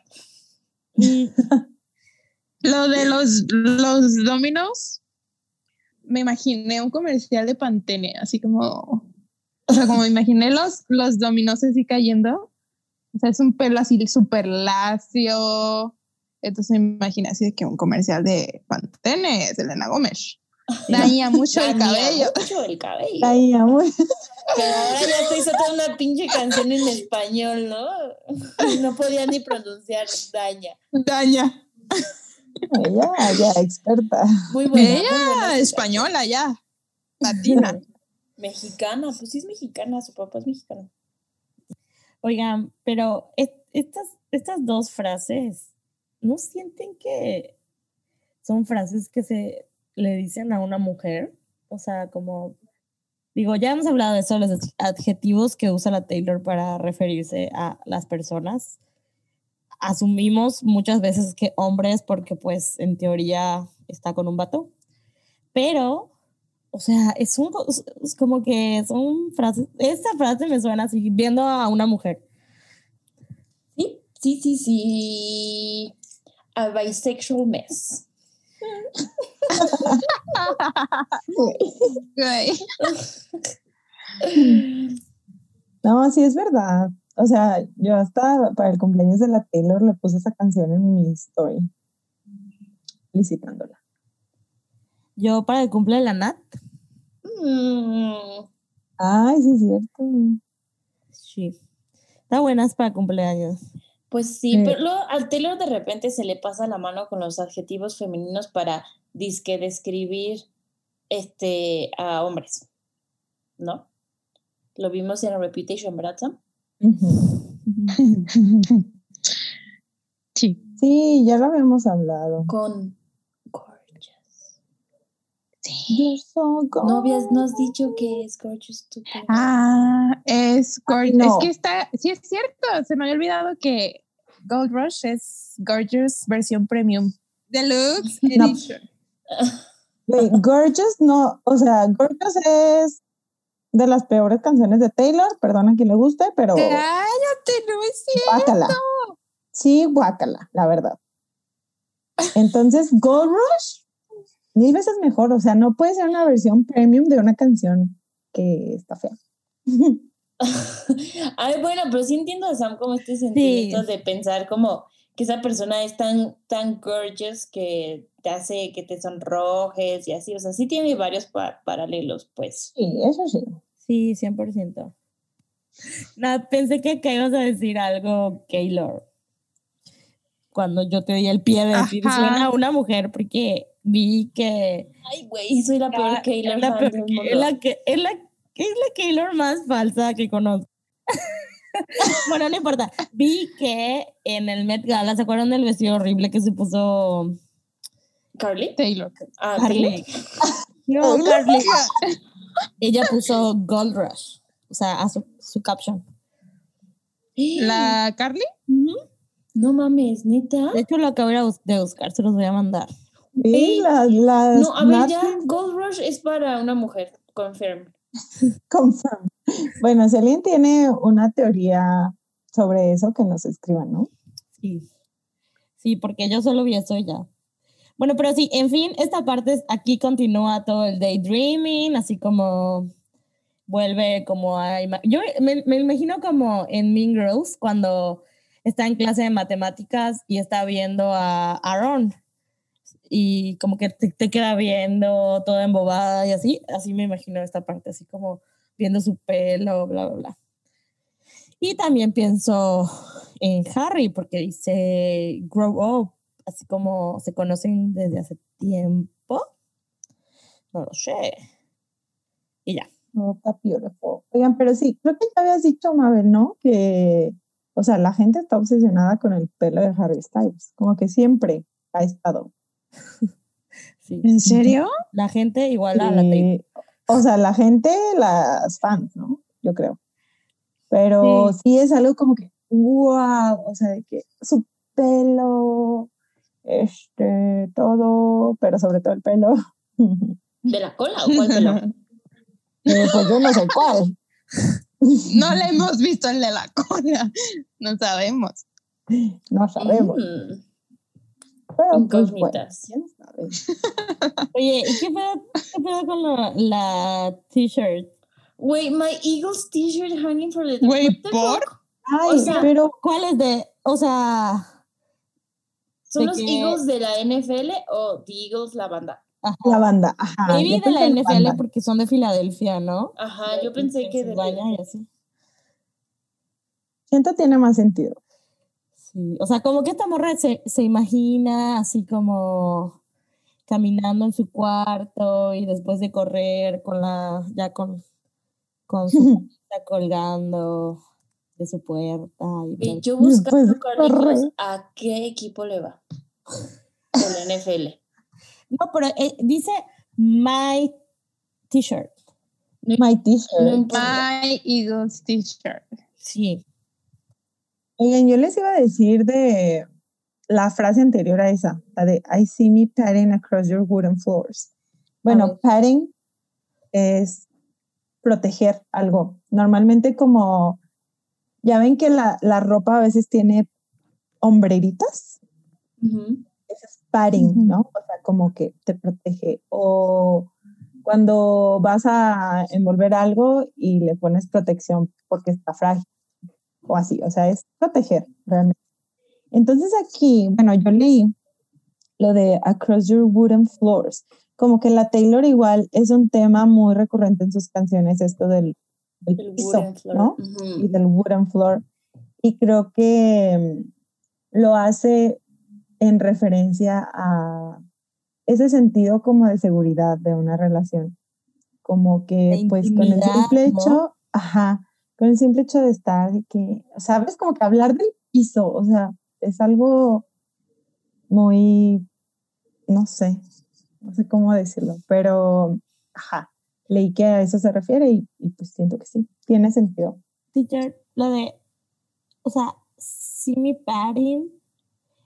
Lo de los, los dominos, me imaginé un comercial de Pantene, así como, o sea, como imaginé los, los dominos así cayendo. O sea, es un pelo así súper lacio. Entonces me imaginé así de que un comercial de Pantene, Selena Gómez. Daña mucho el Daña cabello. Mucho el cabello. Amor. Pero ahora ya estoy sacando una pinche canción en español, ¿no? No podía ni pronunciar daña. Daña. Ella, ya, experta. Muy buena. muy Ella, buena española ya. Latina. Mexicana, pues sí es mexicana, su papá es mexicano. Oigan, pero es- estas, estas dos frases, ¿no sienten que son frases que se le dicen a una mujer? O sea, como, digo, ya hemos hablado de eso, los adjetivos que usa la Taylor para referirse a las personas. Asumimos muchas veces que hombres porque pues en teoría está con un vato, pero, o sea, es, un, es como que son frases, esta frase me suena así, viendo a una mujer. Sí, sí, sí, sí. A bisexual mess. No, sí es verdad. O sea, yo hasta para el cumpleaños de la Taylor le puse esa canción en mi story, felicitándola. Yo para el cumple de la Nat, Mm, Ay, sí es cierto. sí. Está buenas para cumpleaños. pues sí, Sí. pero luego al Taylor de repente se le pasa la mano con los adjetivos femeninos para disque describir este a hombres, ¿no? Lo vimos en Reputation, ¿verdad, Sam? Sí. Sí, ya lo habíamos hablado. Con gorgeous. You're so No habías, no has gorgeous. dicho que es gorgeous tú. Ah, es gorgeous. no. Es que está, sí es cierto, se me había olvidado que Gold Rush es Gorgeous versión premium. Deluxe No. Edition. Gorgeous no, o sea, Gorgeous es de las peores canciones de Taylor, perdona a quien le guste, pero Cállate, no es cierto. guácala. Sí, guácala, la verdad. Entonces, Gold Rush, mil veces mejor, o sea, no puede ser una versión premium de una canción que está fea. Ay, bueno, pero sí entiendo a Sam como este sentimiento de pensar como que esa persona es tan, tan gorgeous que te hace que te sonrojes y así. O sea, sí tiene varios pa- paralelos, pues. Sí, eso sí. Sí, 100%. Nat, pensé que acá ibas a decir algo, Keylor. Cuando yo te di el pie de decir, suena a una mujer, porque vi que Ay, güey, soy la peor Ah, Keylor es la peor- es la que es la es la Keylor más falsa que conozco. bueno, no importa. Vi que en el Met Gala, ¿se acuerdan del vestido horrible que se puso ¿Carly? Taylor. Ah, Carly. Taylor. No, Carly. Ella puso Gold Rush. O sea, a su, su caption. ¿La Carly? No mames, neta. De hecho, lo acabo de bus- de buscar, se los voy a mandar. Sí, las, las No, a ver, ya, Gold Rush es para una mujer, confirm. confirm. Bueno, si alguien tiene una teoría sobre eso, que nos escriban, ¿no? Sí. Sí, porque yo solo vi eso ya. Bueno, pero sí, en fin, esta parte aquí continúa todo el daydreaming, así como vuelve como a... Yo me, me imagino como en Mean Girls, cuando está en clase de matemáticas y está viendo a Aaron y como que te, te queda viendo toda embobada y así, así me imagino esta parte, así como viendo su pelo, bla, bla, bla. Y también pienso en Harry, porque dice grow up, así como se conocen desde hace tiempo. No lo sé. Y ya. No, está beautiful. Oigan, pero sí, creo que ya habías dicho, Mabel, ¿no? Que, o sea, la gente está obsesionada con el pelo de Harry Styles, como que siempre ha estado. Sí. ¿En serio? La gente igual a la Taylor. Eh, o sea, la gente, las fans, ¿no? Yo creo. Pero sí, es algo como que, wow, o sea, de que su pelo, este, todo, pero sobre todo el pelo. ¿De la cola o cuál pelo? Eh, pues yo no sé cuál. No le hemos visto el de la cola. No sabemos. No sabemos. Mm, Pero pues bueno, sabe. Oye, ¿y qué pedo, qué pedo con la, la t-shirt? Wait, my Eagles t-shirt hanging for the the ¿por? Ay, O sea, pero ¿Cuál es de, o sea, ¿Son los que- Eagles de la NFL o The Eagles la banda? ajá, la banda, ajá. maybe yo de la NFL banda. porque son de Filadelfia, ¿no? Ajá, yo pensé que de Pensilvania y así. Siento tiene más sentido. Sí, o sea, como que esta morra se, se imagina así como caminando en su cuarto y después de correr con la, ya con, con su colgando de su puerta. Y Y yo Después buscando de Carlitos, correr. a qué equipo le va de la NFL. No, pero eh, dice my t-shirt. My t-shirt. My Eagles t-shirt. Sí. Oigan, yo les iba a decir de la frase anterior a esa, la de I see me padding across your wooden floors. Bueno, padding es proteger algo. Normalmente como, ya ven que la, la ropa a veces tiene hombreritas, ese es padding. ¿no? O sea, como que te protege. O cuando vas a envolver algo y le pones protección porque está frágil o así, o sea, es proteger realmente. Entonces aquí, bueno, yo leí lo de Across Your Wooden Floors, como que la Taylor igual es un tema muy recurrente en sus canciones, esto del, del El piso. ¿no? Y del wooden floor. Y creo que mm, lo hace en referencia a ese sentido como de seguridad de una relación. Como que De pues con el simple ¿no? hecho, ajá, con el simple hecho de estar, de que, sabes, como que hablar del piso, o sea, es algo muy, no sé, no sé cómo decirlo, pero, ajá, leí que a eso se refiere y, y pues siento que sí, tiene sentido. Teacher, lo de, o sea, me padding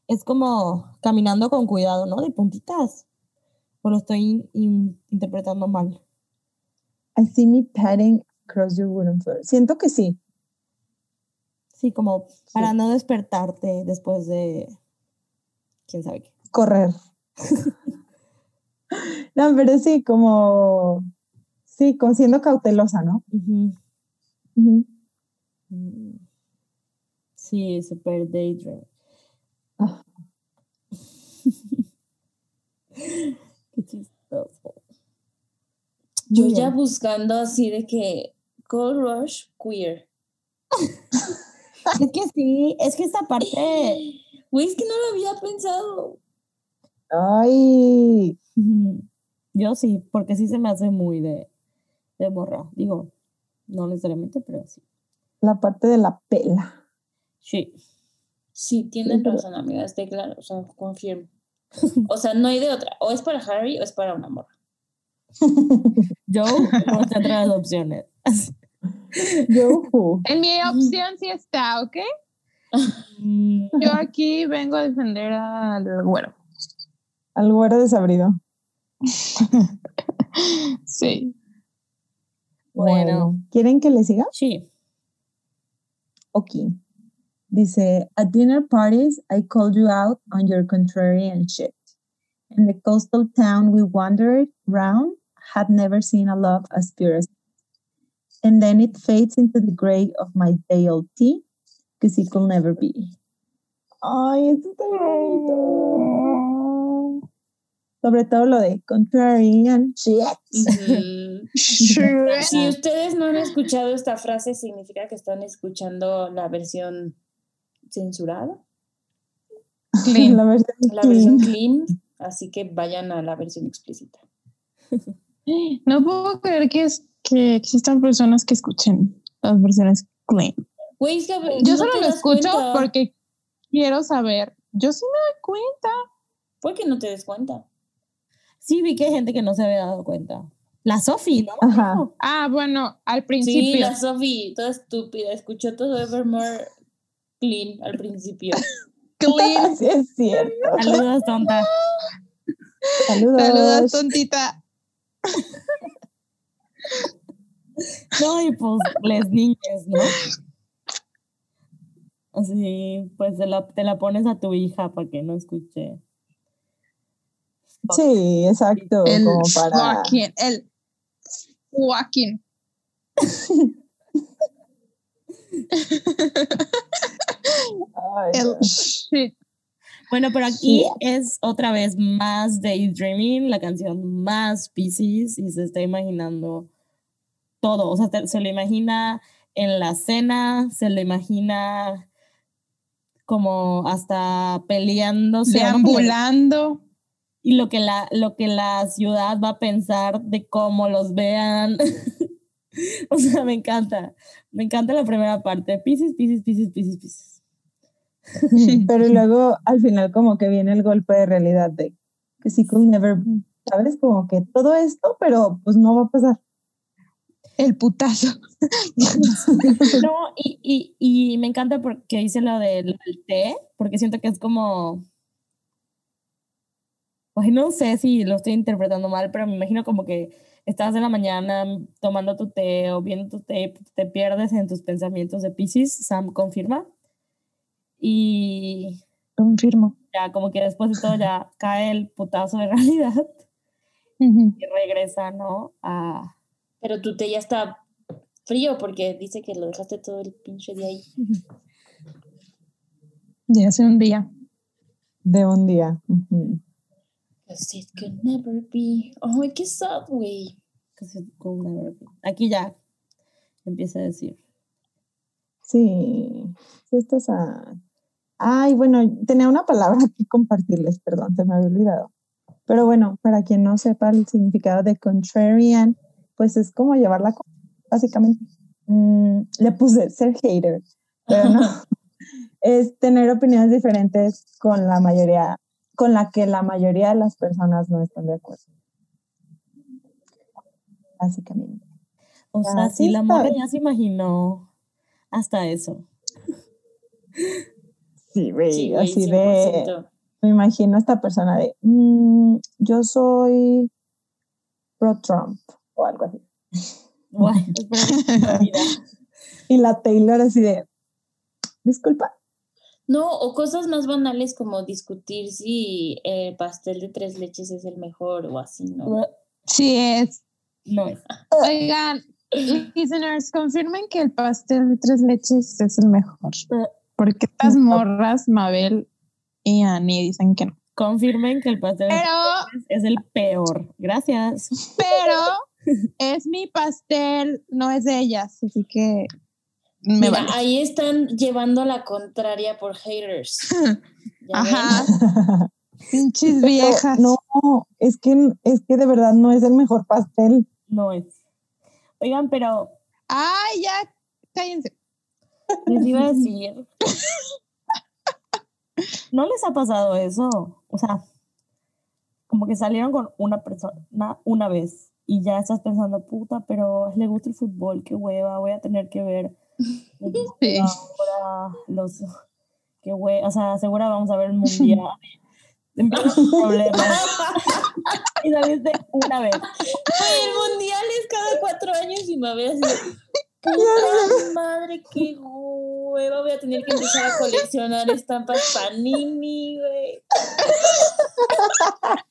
es como caminando con cuidado, ¿no? De puntitas. O lo estoy in- in- interpretando mal. I see me padding across your wooden floor. Siento que sí. Sí, como para no despertarte después de quién sabe qué. Correr. no, pero sí, como. Sí, como siendo cautelosa, ¿no? Ujú. Ujú. Mm. Sí, super daydream. Ah. Qué chistoso. Yo Muy ya bien. buscando así de que Gold Rush queer. Es que sí, es que esta parte, Güey, es que no lo había pensado. Ay, yo sí, porque sí se me hace muy de, de morra. Digo, no necesariamente, pero sí. la parte de la pela. Sí. Sí, tienes razón, amiga, estoy claro, o sea, confirmo. O sea, no hay de otra. O es para Harry o es para una morra. Yo no entre las opciones. Yo. En mi opción sí está, ¿ok? Mm, Yo aquí vengo a defender al güero. Al güero desabrido. Sí. Bueno. Bueno, ¿quieren que le siga? Sí. Ok. Dice, at dinner parties, I called you out on your contrarian shit. In the coastal town we wandered round, had never seen a love as pure as And then it fades into the gray of my day old tea, because it could never be. Ay, esto está bonito. Sobre todo lo de contrarian shit. Si ustedes no han escuchado esta frase, significa que están escuchando la versión censurada, Clean. La versión la clean. versión clean, así que vayan a la versión explícita. No puedo creer que, es, que existan personas que escuchen las versiones clean. Yo no solo lo escucho cuenta. porque quiero saber. Yo sí me doy cuenta. ¿Por qué no te des cuenta? Sí, vi que hay gente que no se había dado cuenta. La Sofi, ¿no? Ajá. Ah, bueno, al Sí, principio. la Sophie, toda estúpida, escuchó todo Evermore clean al principio. Clean. Sí, es cierto. Saludos, tonta. Saludos. Saludos, tontita. No, y pues les niñas, ¿no? Así, pues te la, te la pones a tu hija para que no escuche. Sí, exacto. El como para. Joaquín. El Joaquín. El shit. Bueno, pero aquí es otra vez más Daydreaming, la canción más Pisces, y se está imaginando todo. O sea, te- se lo imagina en la cena, se lo imagina como hasta peleándose. Deambulando. Y lo que, la, lo que la ciudad va a pensar de cómo los vean. o sea, me encanta. Me encanta la primera parte. Pisces, Pisces, Pisces, Pisces, Pisces. Pero luego al final como que viene el golpe de realidad de que sí could never, ¿sabes? Como que todo esto, pero pues no va a pasar. El putazo. No, y, y, y me encanta porque hice lo del té, porque siento que es como. Ay, no sé si lo estoy interpretando mal, pero me imagino como que estás en la mañana tomando tu té o viendo tu té, te pierdes en tus pensamientos de Pisces, Sam confirma. Y Confirmo. ya, como que después de todo, ya cae el putazo de realidad y regresa, ¿no? A. Pero tu té ya está frío porque dice que lo dejaste todo el pinche día ahí. Ya hace un día. De un día. Ujú. Cause it could never be. Ay, qué sad, güey. Cause it could never be. Aquí ya empieza a decir. Sí, sí estás a... Ay, bueno, tenía una palabra que compartirles, perdón, se me había olvidado. Pero bueno, para quien no sepa el significado de contrarian, pues es como llevarla, básicamente. Mm, le puse ser hater, pero no. es tener opiniones diferentes con la mayoría, con la que la mayoría de las personas no están de acuerdo. Básicamente. O sea, Así sí, la morra ya se imaginó hasta eso. Sí, güey, Sí, así de... 100%. me imagino a esta persona de, "Mm, yo soy pro Trump o algo así. Guay. Y la Taylor así de, disculpa. No, o cosas más banales como discutir si el pastel de tres leches es el mejor o así, ¿no? Sí es. No. Oigan, listeners, confirmen que el pastel de tres leches es el mejor. Porque estas morras, Mabel y Annie, dicen que no. Confirmen que el pastel de Pero, es el peor. Gracias. pero es mi pastel, no es de ellas. Así que me Mira, vale. ahí están llevando la contraria por haters. ¿Ya Ajá. Pinches Pero viejas. No, es que, es que de verdad no es el mejor pastel. No es. Oigan, pero Ay, ya, cállense. les iba a decir. ¿No les ha pasado eso? O sea, como que salieron con una persona una vez y ya estás pensando, puta, pero le gusta el fútbol, qué hueva, voy a tener que ver Sí. ahora los, qué hueva, o sea, segura vamos a ver el mundial. Empiezan problemas. y saliste una vez. Ay, el mundial es cada cuatro años y me voy a decir, puta madre, qué hueva, voy a tener que empezar a coleccionar estampas Panini, güey.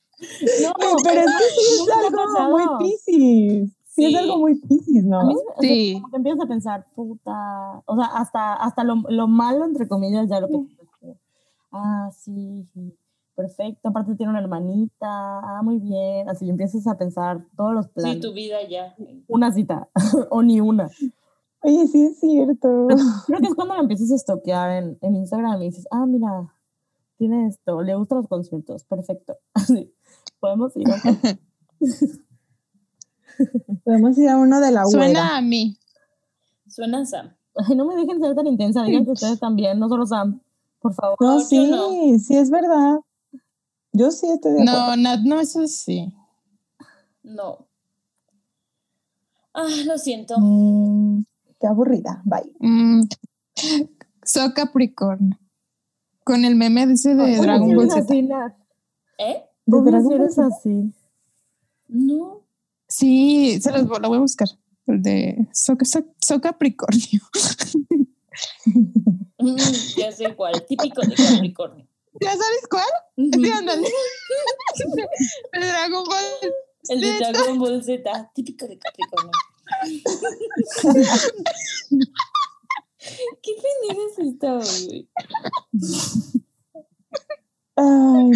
No, Pero es que sí es algo muy piscis. Sí, es algo muy piscis, A ¿no? mí Sí. como que empiezas a pensar, puta, o sea, hasta, hasta lo, lo malo, entre comillas, ya lo piensas. Ah, sí, sí, perfecto, aparte tiene una hermanita, ah, muy bien, así empiezas a pensar todos los planes. Sí, tu vida ya. Una cita, o ni una. Oye, sí es cierto. Creo que es cuando lo empiezas a estoquear en, en Instagram y dices, ah, mira, tiene esto, le gustan los conciertos, perfecto. Así, podemos ir. a- Podemos ir a uno de la. Suena a mí. Suena Sam. Ay, no me dejen ser tan intensa, digan que ustedes también, no solo Sam, por favor. No, No, sí, no. sí es verdad. Yo sí estoy de acuerdo. No, Nat, no, eso sí. No. Ah, lo siento. Mm, qué aburrida. Bye. Mm, soy Capricornio. Con el meme de ese de Dragon si Ball Z. ¿Eh? ¿De Dragon Ball así. No. Sí, se los voy- lo voy a buscar. El de soy, soy- soy Capricornio. Mm, ya sé cuál. Típico de Capricornio. ¿Ya sabes cuál? Sí, ándale. El Dragon Ball. El de. Dragon Ball Z. Típico de Capricornio. ¿Qué pendeja es esta, güey? Ay,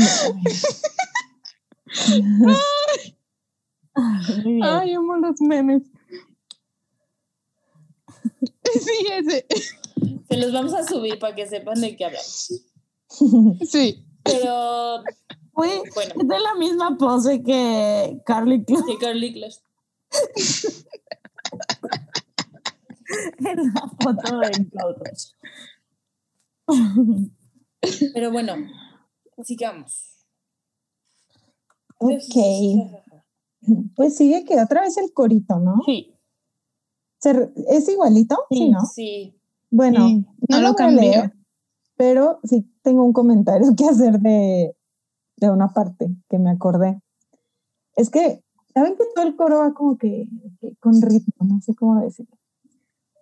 no. Muy bien. Ay, amo los memes. Sí, ese. Se los vamos a subir para que sepan de qué hablamos. Sí. Pero, Uy, bueno, es de la misma pose que Carly Clark de Carly Clash. en la foto de. Pero bueno, sigamos. Ok. Pues sigue que otra vez el corito, ¿no? Sí. ¿Es igualito? Sí, Sí. ¿no? Sí. Bueno, Sí, no lo voy a cambió. leer, pero sí tengo un comentario que hacer de, de una parte que me acordé. Es que, ¿saben que todo el coro va como que, que con ritmo? No sé cómo decirlo.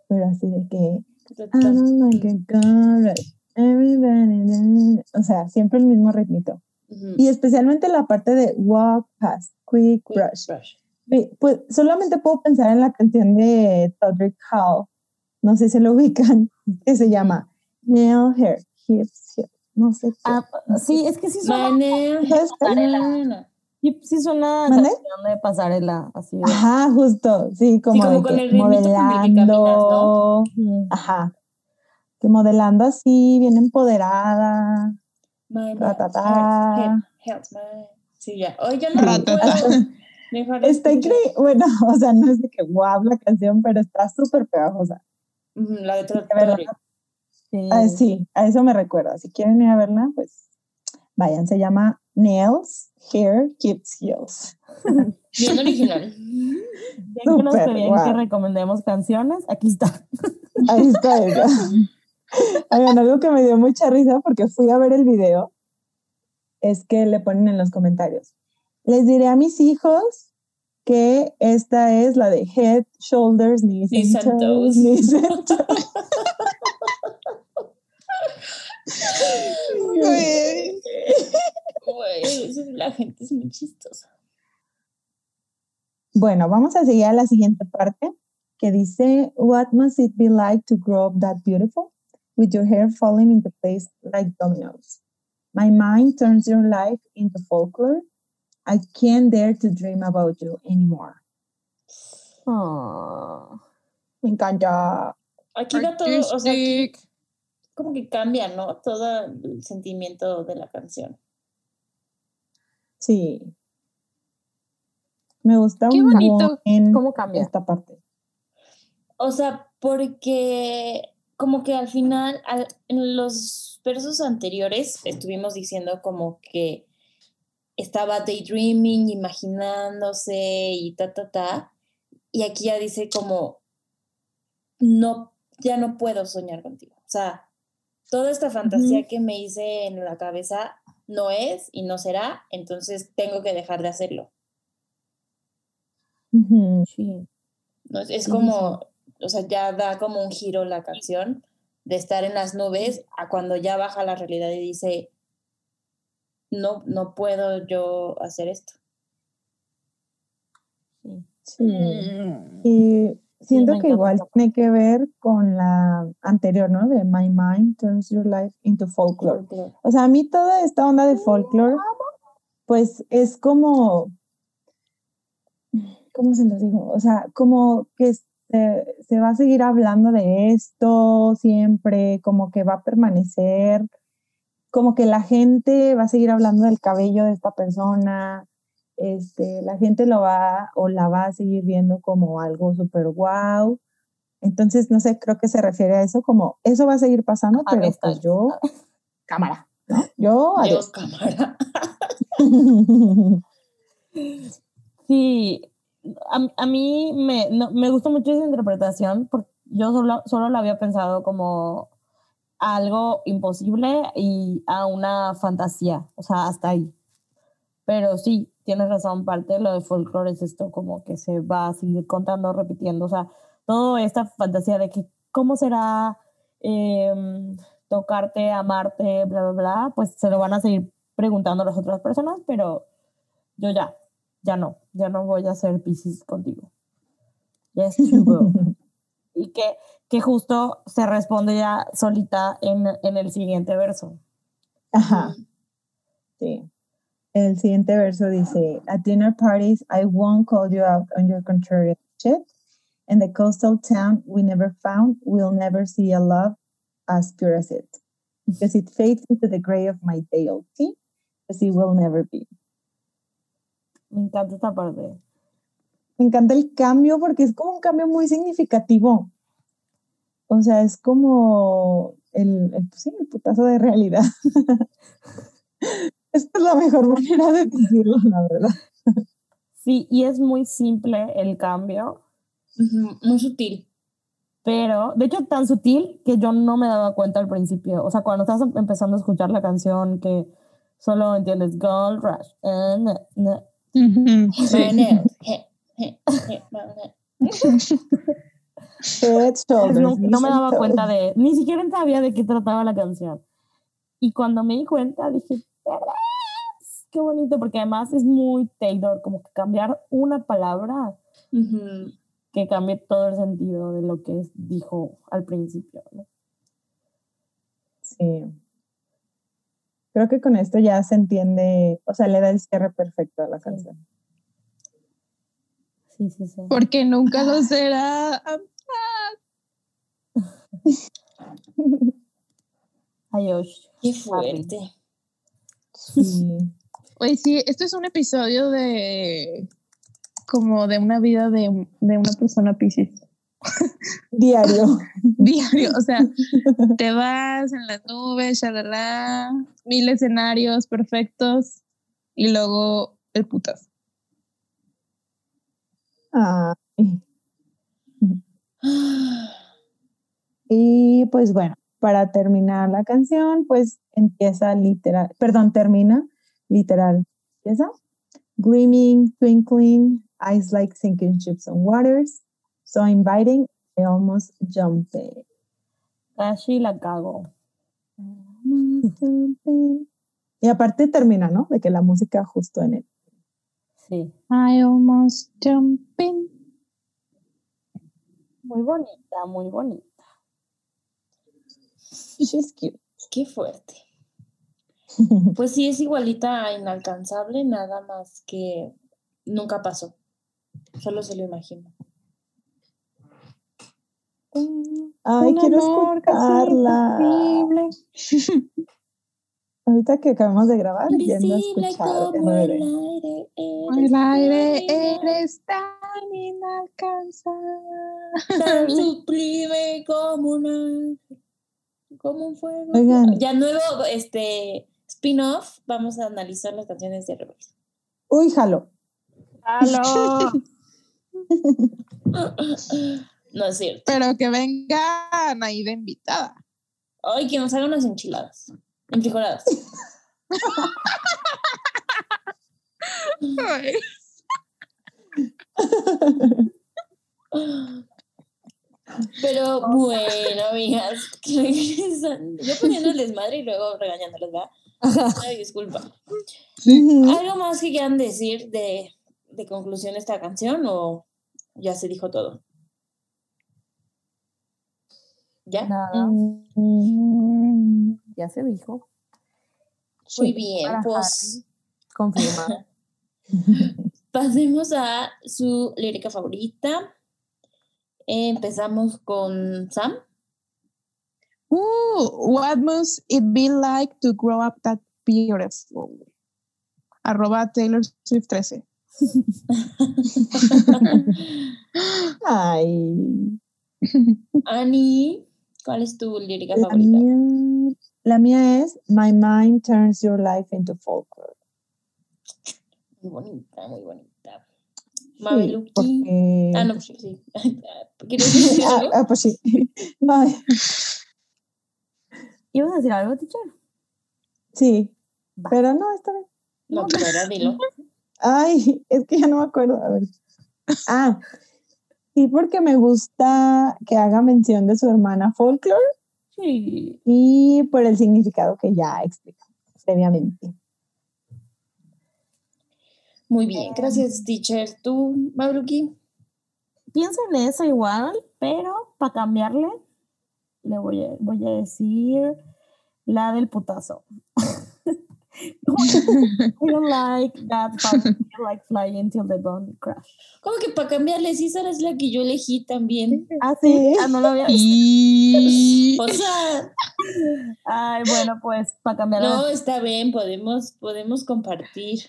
Pero así de que... I don't like a everybody- O sea, siempre el mismo ritmito. Ujú. Y especialmente la parte de walk past, quick Quick brush. brush. Sí, Pues solamente puedo pensar en la canción de Todrick Hall, no sé si lo ubican, que se llama Nail Hair, Hips, Hips, no sé qué. Ah, sí, es que sí suena, Manea. ¿Sabes cuál? Manea. sí, sí suena ¿Mande? canción de pasarela, así de- Ajá, justo, sí, como, como de con que el ritmito con el que caminas, modelando, Mm. ajá, que modelando así, bien empoderada. Ratatá. Help, help, manea. Sí, ya. Oye, yo no de Está increíble, bueno, o sea, no es de que guau la canción, pero está súper pegajosa. La de. Todrick. Sí. Ah, sí, a eso me recuerda. Si quieren ir a verla, pues vayan. Se llama Nails, Hair, Keeps Heels. Bien original. Ya que nos pedían guau. que recomendemos canciones, aquí está. Ahí está ella. Oigan, algo que me dio mucha risa porque fui a ver el video es que le ponen en los comentarios. Les diré a mis hijos que esta es la de Head, Shoulders, Knees, Knees and Toes. knees and toes. Güey. La gente es muy chistosa. Bueno, vamos a seguir a la siguiente parte que dice, What must it be like to grow up that beautiful with your hair falling into place like dominoes? My mind turns your life into folklore. I can't dare to dream about you anymore. Ah. Me encanta. Aquí va todo, o sea, aquí como que cambia, ¿no? Todo el sentimiento de la canción. Sí. Me gusta Qué un bonito. buen ¿Cómo cambia? esta parte. O sea, porque como que al final, al- en los versos anteriores estuvimos diciendo como que estaba daydreaming, imaginándose y ta, ta, ta. Y aquí ya dice como, no, ya no puedo soñar contigo. O sea, toda esta fantasía que me hice en la cabeza no es y no será, entonces tengo que dejar de hacerlo. Sí. ¿no? Es, es como, o sea, ya da como un giro la canción de estar en las nubes a cuando ya baja la realidad y dice, no, no puedo yo hacer esto. Sí. Y siento que igual tiene que ver con la anterior, ¿no? De My Mind Turns Your Life into Folklore. O sea, a mí toda esta onda de folklore, pues es como, ¿cómo se los digo? O sea, como que se, se va a seguir hablando de esto siempre, como que va a permanecer, como que la gente va a seguir hablando del cabello de esta persona, este, la gente lo va o la va a seguir viendo como algo súper guau. Entonces, no sé, creo que se refiere a eso, como eso va a seguir pasando, pero pues yo, cámara, Yo, adiós. cámara. Sí, a, a mí me, no- me gusta mucho esa interpretación porque yo solo, solo la había pensado como algo imposible y a una fantasía, o sea, hasta ahí. Pero sí, tienes razón, parte de lo de folclore es esto como que se va a seguir contando, repitiendo, o sea, toda esta fantasía de que cómo será em, tocarte, amarte, bla, bla, bla, pues se lo van a seguir preguntando las otras personas, pero yo ya, ya no, ya no voy a hacer Pisces contigo. Ya es y que, que justo se responde ya solita en, en el siguiente verso. Ajá, sí. El siguiente verso dice, At dinner parties, I won't call you out on your contrary shit. In the coastal town we never found, we'll never see a love as pure as it. Because it fades into the gray of my dale, see? Because it will never be. Me encanta esta parte. Me encanta el cambio porque es como un cambio muy significativo. O sea, es como el, el, pues sí, el putazo de realidad. Esta es la mejor manera de decirlo, la verdad. Sí, y es muy simple el cambio, Ujú, Muy sutil. pero de hecho tan sutil que yo no me daba cuenta al principio. O sea, cuando estás empezando a escuchar la canción que solo entiendes Gold Rush. eh, No, me daba cuenta de, ni siquiera sabía de qué trataba la canción. Y cuando me di cuenta dije, "Verás, qué bonito, porque además es muy Taylor, como que cambiar una palabra que cambie todo el sentido de lo que dijo al principio. ¿no? Sí. Creo que con esto ya se entiende, o sea, le da el cierre perfecto a la canción. Sí, sí, sí. Porque nunca lo será. Ayosh. Qué fuerte. Sí. Oye, sí, esto es un episodio de como de una vida de, de una persona Pisces. Diario. Diario, o sea, te vas en las nubes, shalala, mil escenarios perfectos y luego el putas. Ay. Y pues bueno, para terminar la canción, pues empieza literal, perdón, termina literal. Empieza. Gleaming, twinkling, eyes like sinking ships on waters, so inviting, I almost jumped in. Casi la cago. Almost jumped in. Y aparte termina, ¿no? De que la música justo en él. Sí. I almost jumping. Muy bonita, muy bonita. She's cute. Qué fuerte. Pues sí, es igualita a inalcanzable, nada más que nunca pasó. Solo se lo imagino. Ay, Un quiero amor casi escucharla. imposible. Ahorita que acabamos de grabar, yendo a Invisible escuchar como el aire. El aire eres eres tan inalcanzable. tan sublime como una como un fuego. Oigan. Ya nuevo este spin-off vamos a analizar las canciones de Rebels. Uy, jalo. ¡Halo! No es cierto. Pero que venga Anaí de invitada. Ay, que nos hagan unas enchiladas. Enfrijoladas. Pero bueno, amigas, regresando. Yo poniendo el desmadre y luego regañándolas, ¿verdad? Ay, disculpa. ¿Algo más que quieran decir de, de conclusión de esta canción o ya se dijo todo? ¿Ya? Nada, Mm, ya se dijo. Muy Sí, bien, para pues Confirmado. pasemos a su lírica favorita. Empezamos con Sam. Ooh, what must it be like to grow up that beautiful? Arroba Taylor Swift 13. Ay, Annie, ¿cuál es tu lírica la favorita? mía, la mía es My mind turns your life into folklore. Muy bonita, muy bonita. Sí, Mabeluki. porque- Ah, no, pues sí. ¿Quieres decir Ah, algo? ah, pues sí. No, ¿Ibas a decir algo, teacher? sí, Va. pero no, está bien. No, pero dilo. Ay, es que ya no me acuerdo. A ver. Ah, sí, porque me gusta que haga mención de su hermana Folklore Sí. y por el significado que ya explicamos previamente. Muy bien, gracias, teacher. ¿Tú, Mabeluki? Pienso en eso igual, pero para cambiarle, le voy a, voy a decir la del putazo. I don't like that part, I like flying till the bone crash. ¿Cómo que para cambiarle? Sí, esa es la que yo elegí también. Ah, sí, ah, no lo había visto. Y O sea, Ay, bueno, pues para cambiarle. no, está bien, podemos, podemos compartir.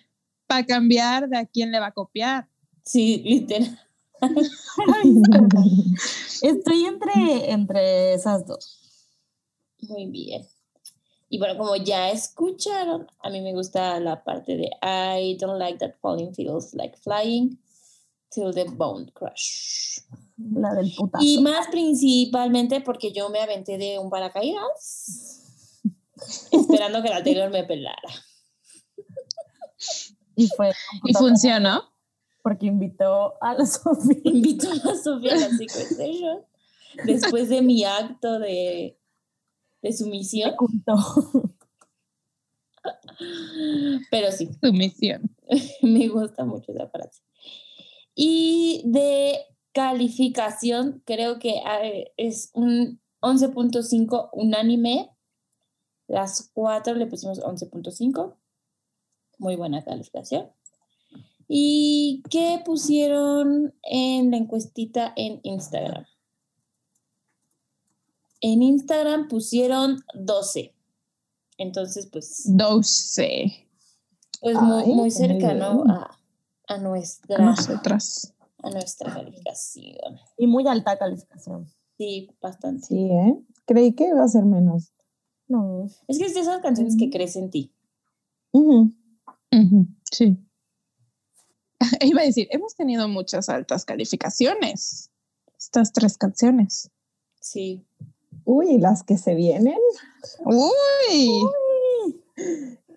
para cambiar de a quién le va a copiar. Sí, literal. Estoy entre, entre esas dos. Muy bien. Y bueno, como ya escucharon, a mí me gusta la parte de I don't like that falling feels like flying till the bone crush. La del putazo. Y más principalmente porque yo me aventé de un paracaídas esperando que la Taylor me pelara. Y fue Y funcionó. porque invitó a la Sofía. Invito a Sofía a la Secret Session después de mi acto de, de sumisión. Pero sí, Su misión. me gusta mucho esa frase. Y de calificación, creo que eh, es un 11.5 unánime. Las cuatro le pusimos 11.5. Muy buena calificación. ¿Y qué pusieron en la encuestita en Instagram? En Instagram pusieron 12. Entonces, pues, 12. pues muy, Ay, muy muy cercano a, a nuestra, Nosotras. a nuestra calificación. Y muy alta calificación. Sí, bastante. Sí, ¿eh? Creí que iba a ser menos. No. Es que es de esas canciones que crees en ti. Ujú. Ujú, Sí. Iba a decir, hemos tenido muchas altas calificaciones. Estas tres canciones. Sí. Uy, las que se vienen. Uy.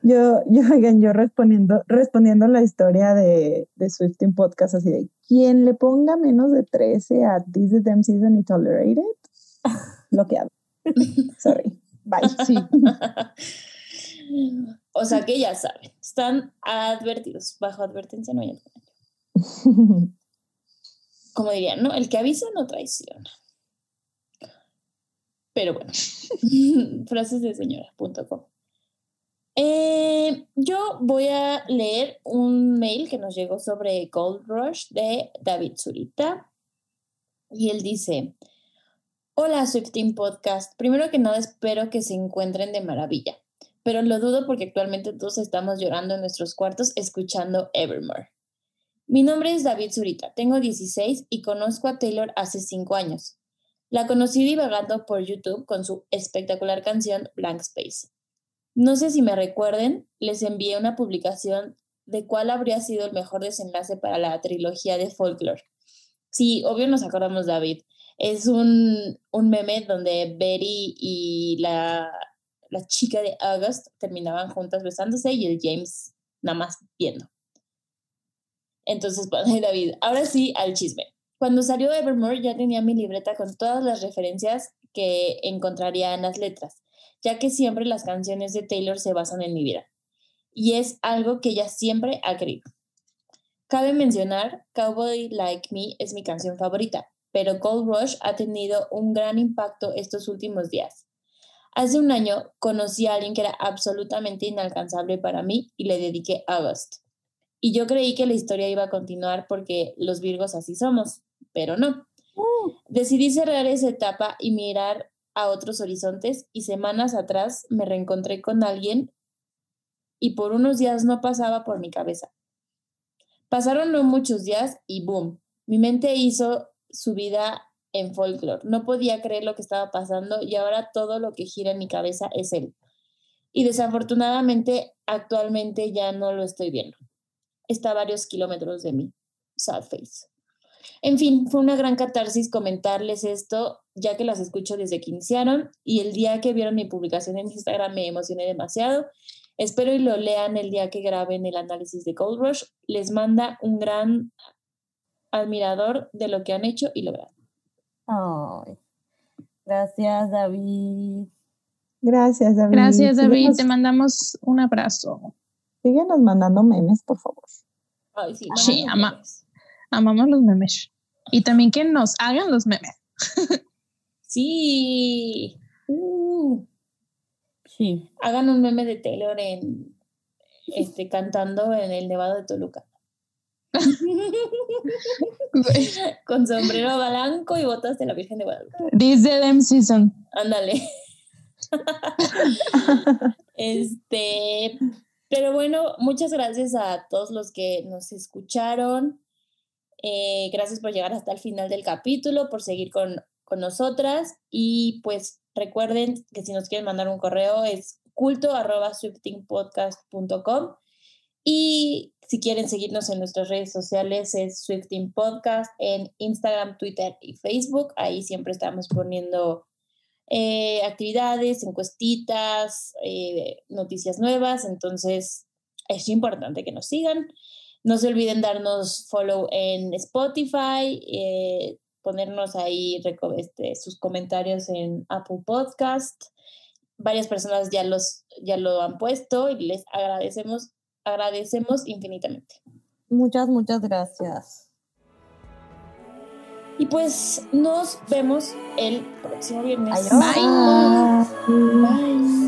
Yo, yo, oigan, yo respondiendo, respondiendo la historia de, de Swifting Podcast, así de quien le ponga menos de 13 a This is Them Season y Tolerated, bloqueado. Sorry. Bye. Sí. o sea que ya saben, están advertidos. Bajo advertencia no hay. Como dirían, ¿no? El que avisa no traiciona. Pero bueno, frases de señora.com. Eh, yo voy a leer un mail que nos llegó sobre Gold Rush de David Zurita. Y él dice, hola Swifting Podcast, primero que nada espero que se encuentren de maravilla, pero lo dudo porque actualmente todos estamos llorando en nuestros cuartos escuchando Evermore. Mi nombre es David Zurita, tengo 16 y conozco a Taylor hace 5 años. La conocí divagando por YouTube con su espectacular canción Blank Space. No sé si me recuerden, les envié una publicación de cuál habría sido el mejor desenlace para la trilogía de Folklore. Sí, obvio nos acordamos, David. Es un, un meme donde Betty y la, la chica de August terminaban juntas besándose y el James nada más viendo. Entonces, pues, David, ahora sí al chisme. Cuando salió Evermore ya tenía mi libreta con todas las referencias que encontraría en las letras, ya que siempre las canciones de Taylor se basan en mi vida. Y es algo que ella siempre ha querido. Cabe mencionar, Cowboy Like Me es mi canción favorita, pero Gold Rush ha tenido un gran impacto estos últimos días. Hace un año conocí a alguien que era absolutamente inalcanzable para mí y le dediqué August. Y yo creí que la historia iba a continuar porque los Virgos así somos, pero no. Uh. Decidí cerrar esa etapa y mirar a otros horizontes y semanas atrás me reencontré con alguien y por unos días no pasaba por mi cabeza. Pasaron no muchos días y boom, mi mente hizo su vida en folklore. No podía creer lo que estaba pasando y ahora todo lo que gira en mi cabeza es él. Y desafortunadamente actualmente ya no lo estoy viendo. Está a varios kilómetros de mí. Sad face. En fin, fue una gran catarsis comentarles esto, ya que las escucho desde que iniciaron y el día que vieron mi publicación en Instagram me emocioné demasiado. Espero y lo lean el día que graben el análisis de Gold Rush. Les manda un gran admirador de lo que han hecho y logrado. Ay, gracias, David. Gracias, David. Gracias, David. Te mandamos un abrazo. Síguenos mandando memes, por favor. Ay, sí, sí amamos los memes. Y también que nos hagan los memes. sí. Uh. Sí. Hagan un meme de Taylor en este cantando en el Nevado de Toluca. Con sombrero blanco y botas de la Virgen de Guadalupe. Dice them season. Ándale. este, pero bueno, muchas gracias a todos los que nos escucharon. Eh, gracias por llegar hasta el final del capítulo, por seguir con, con nosotras. Y pues recuerden que si nos quieren mandar un correo es culto arroba y si quieren seguirnos en nuestras redes sociales es Swifting Podcast en Instagram, Twitter y Facebook. Ahí siempre estamos poniendo eh, actividades, encuestitas, eh, noticias nuevas. Entonces es importante que nos sigan. No se olviden darnos follow en Spotify, eh, ponernos ahí este, sus comentarios en Apple Podcast. Varias personas ya, los, ya lo han puesto y les agradecemos agradecemos infinitamente. Muchas, muchas gracias. Y pues nos vemos el próximo viernes. Bye. Bye.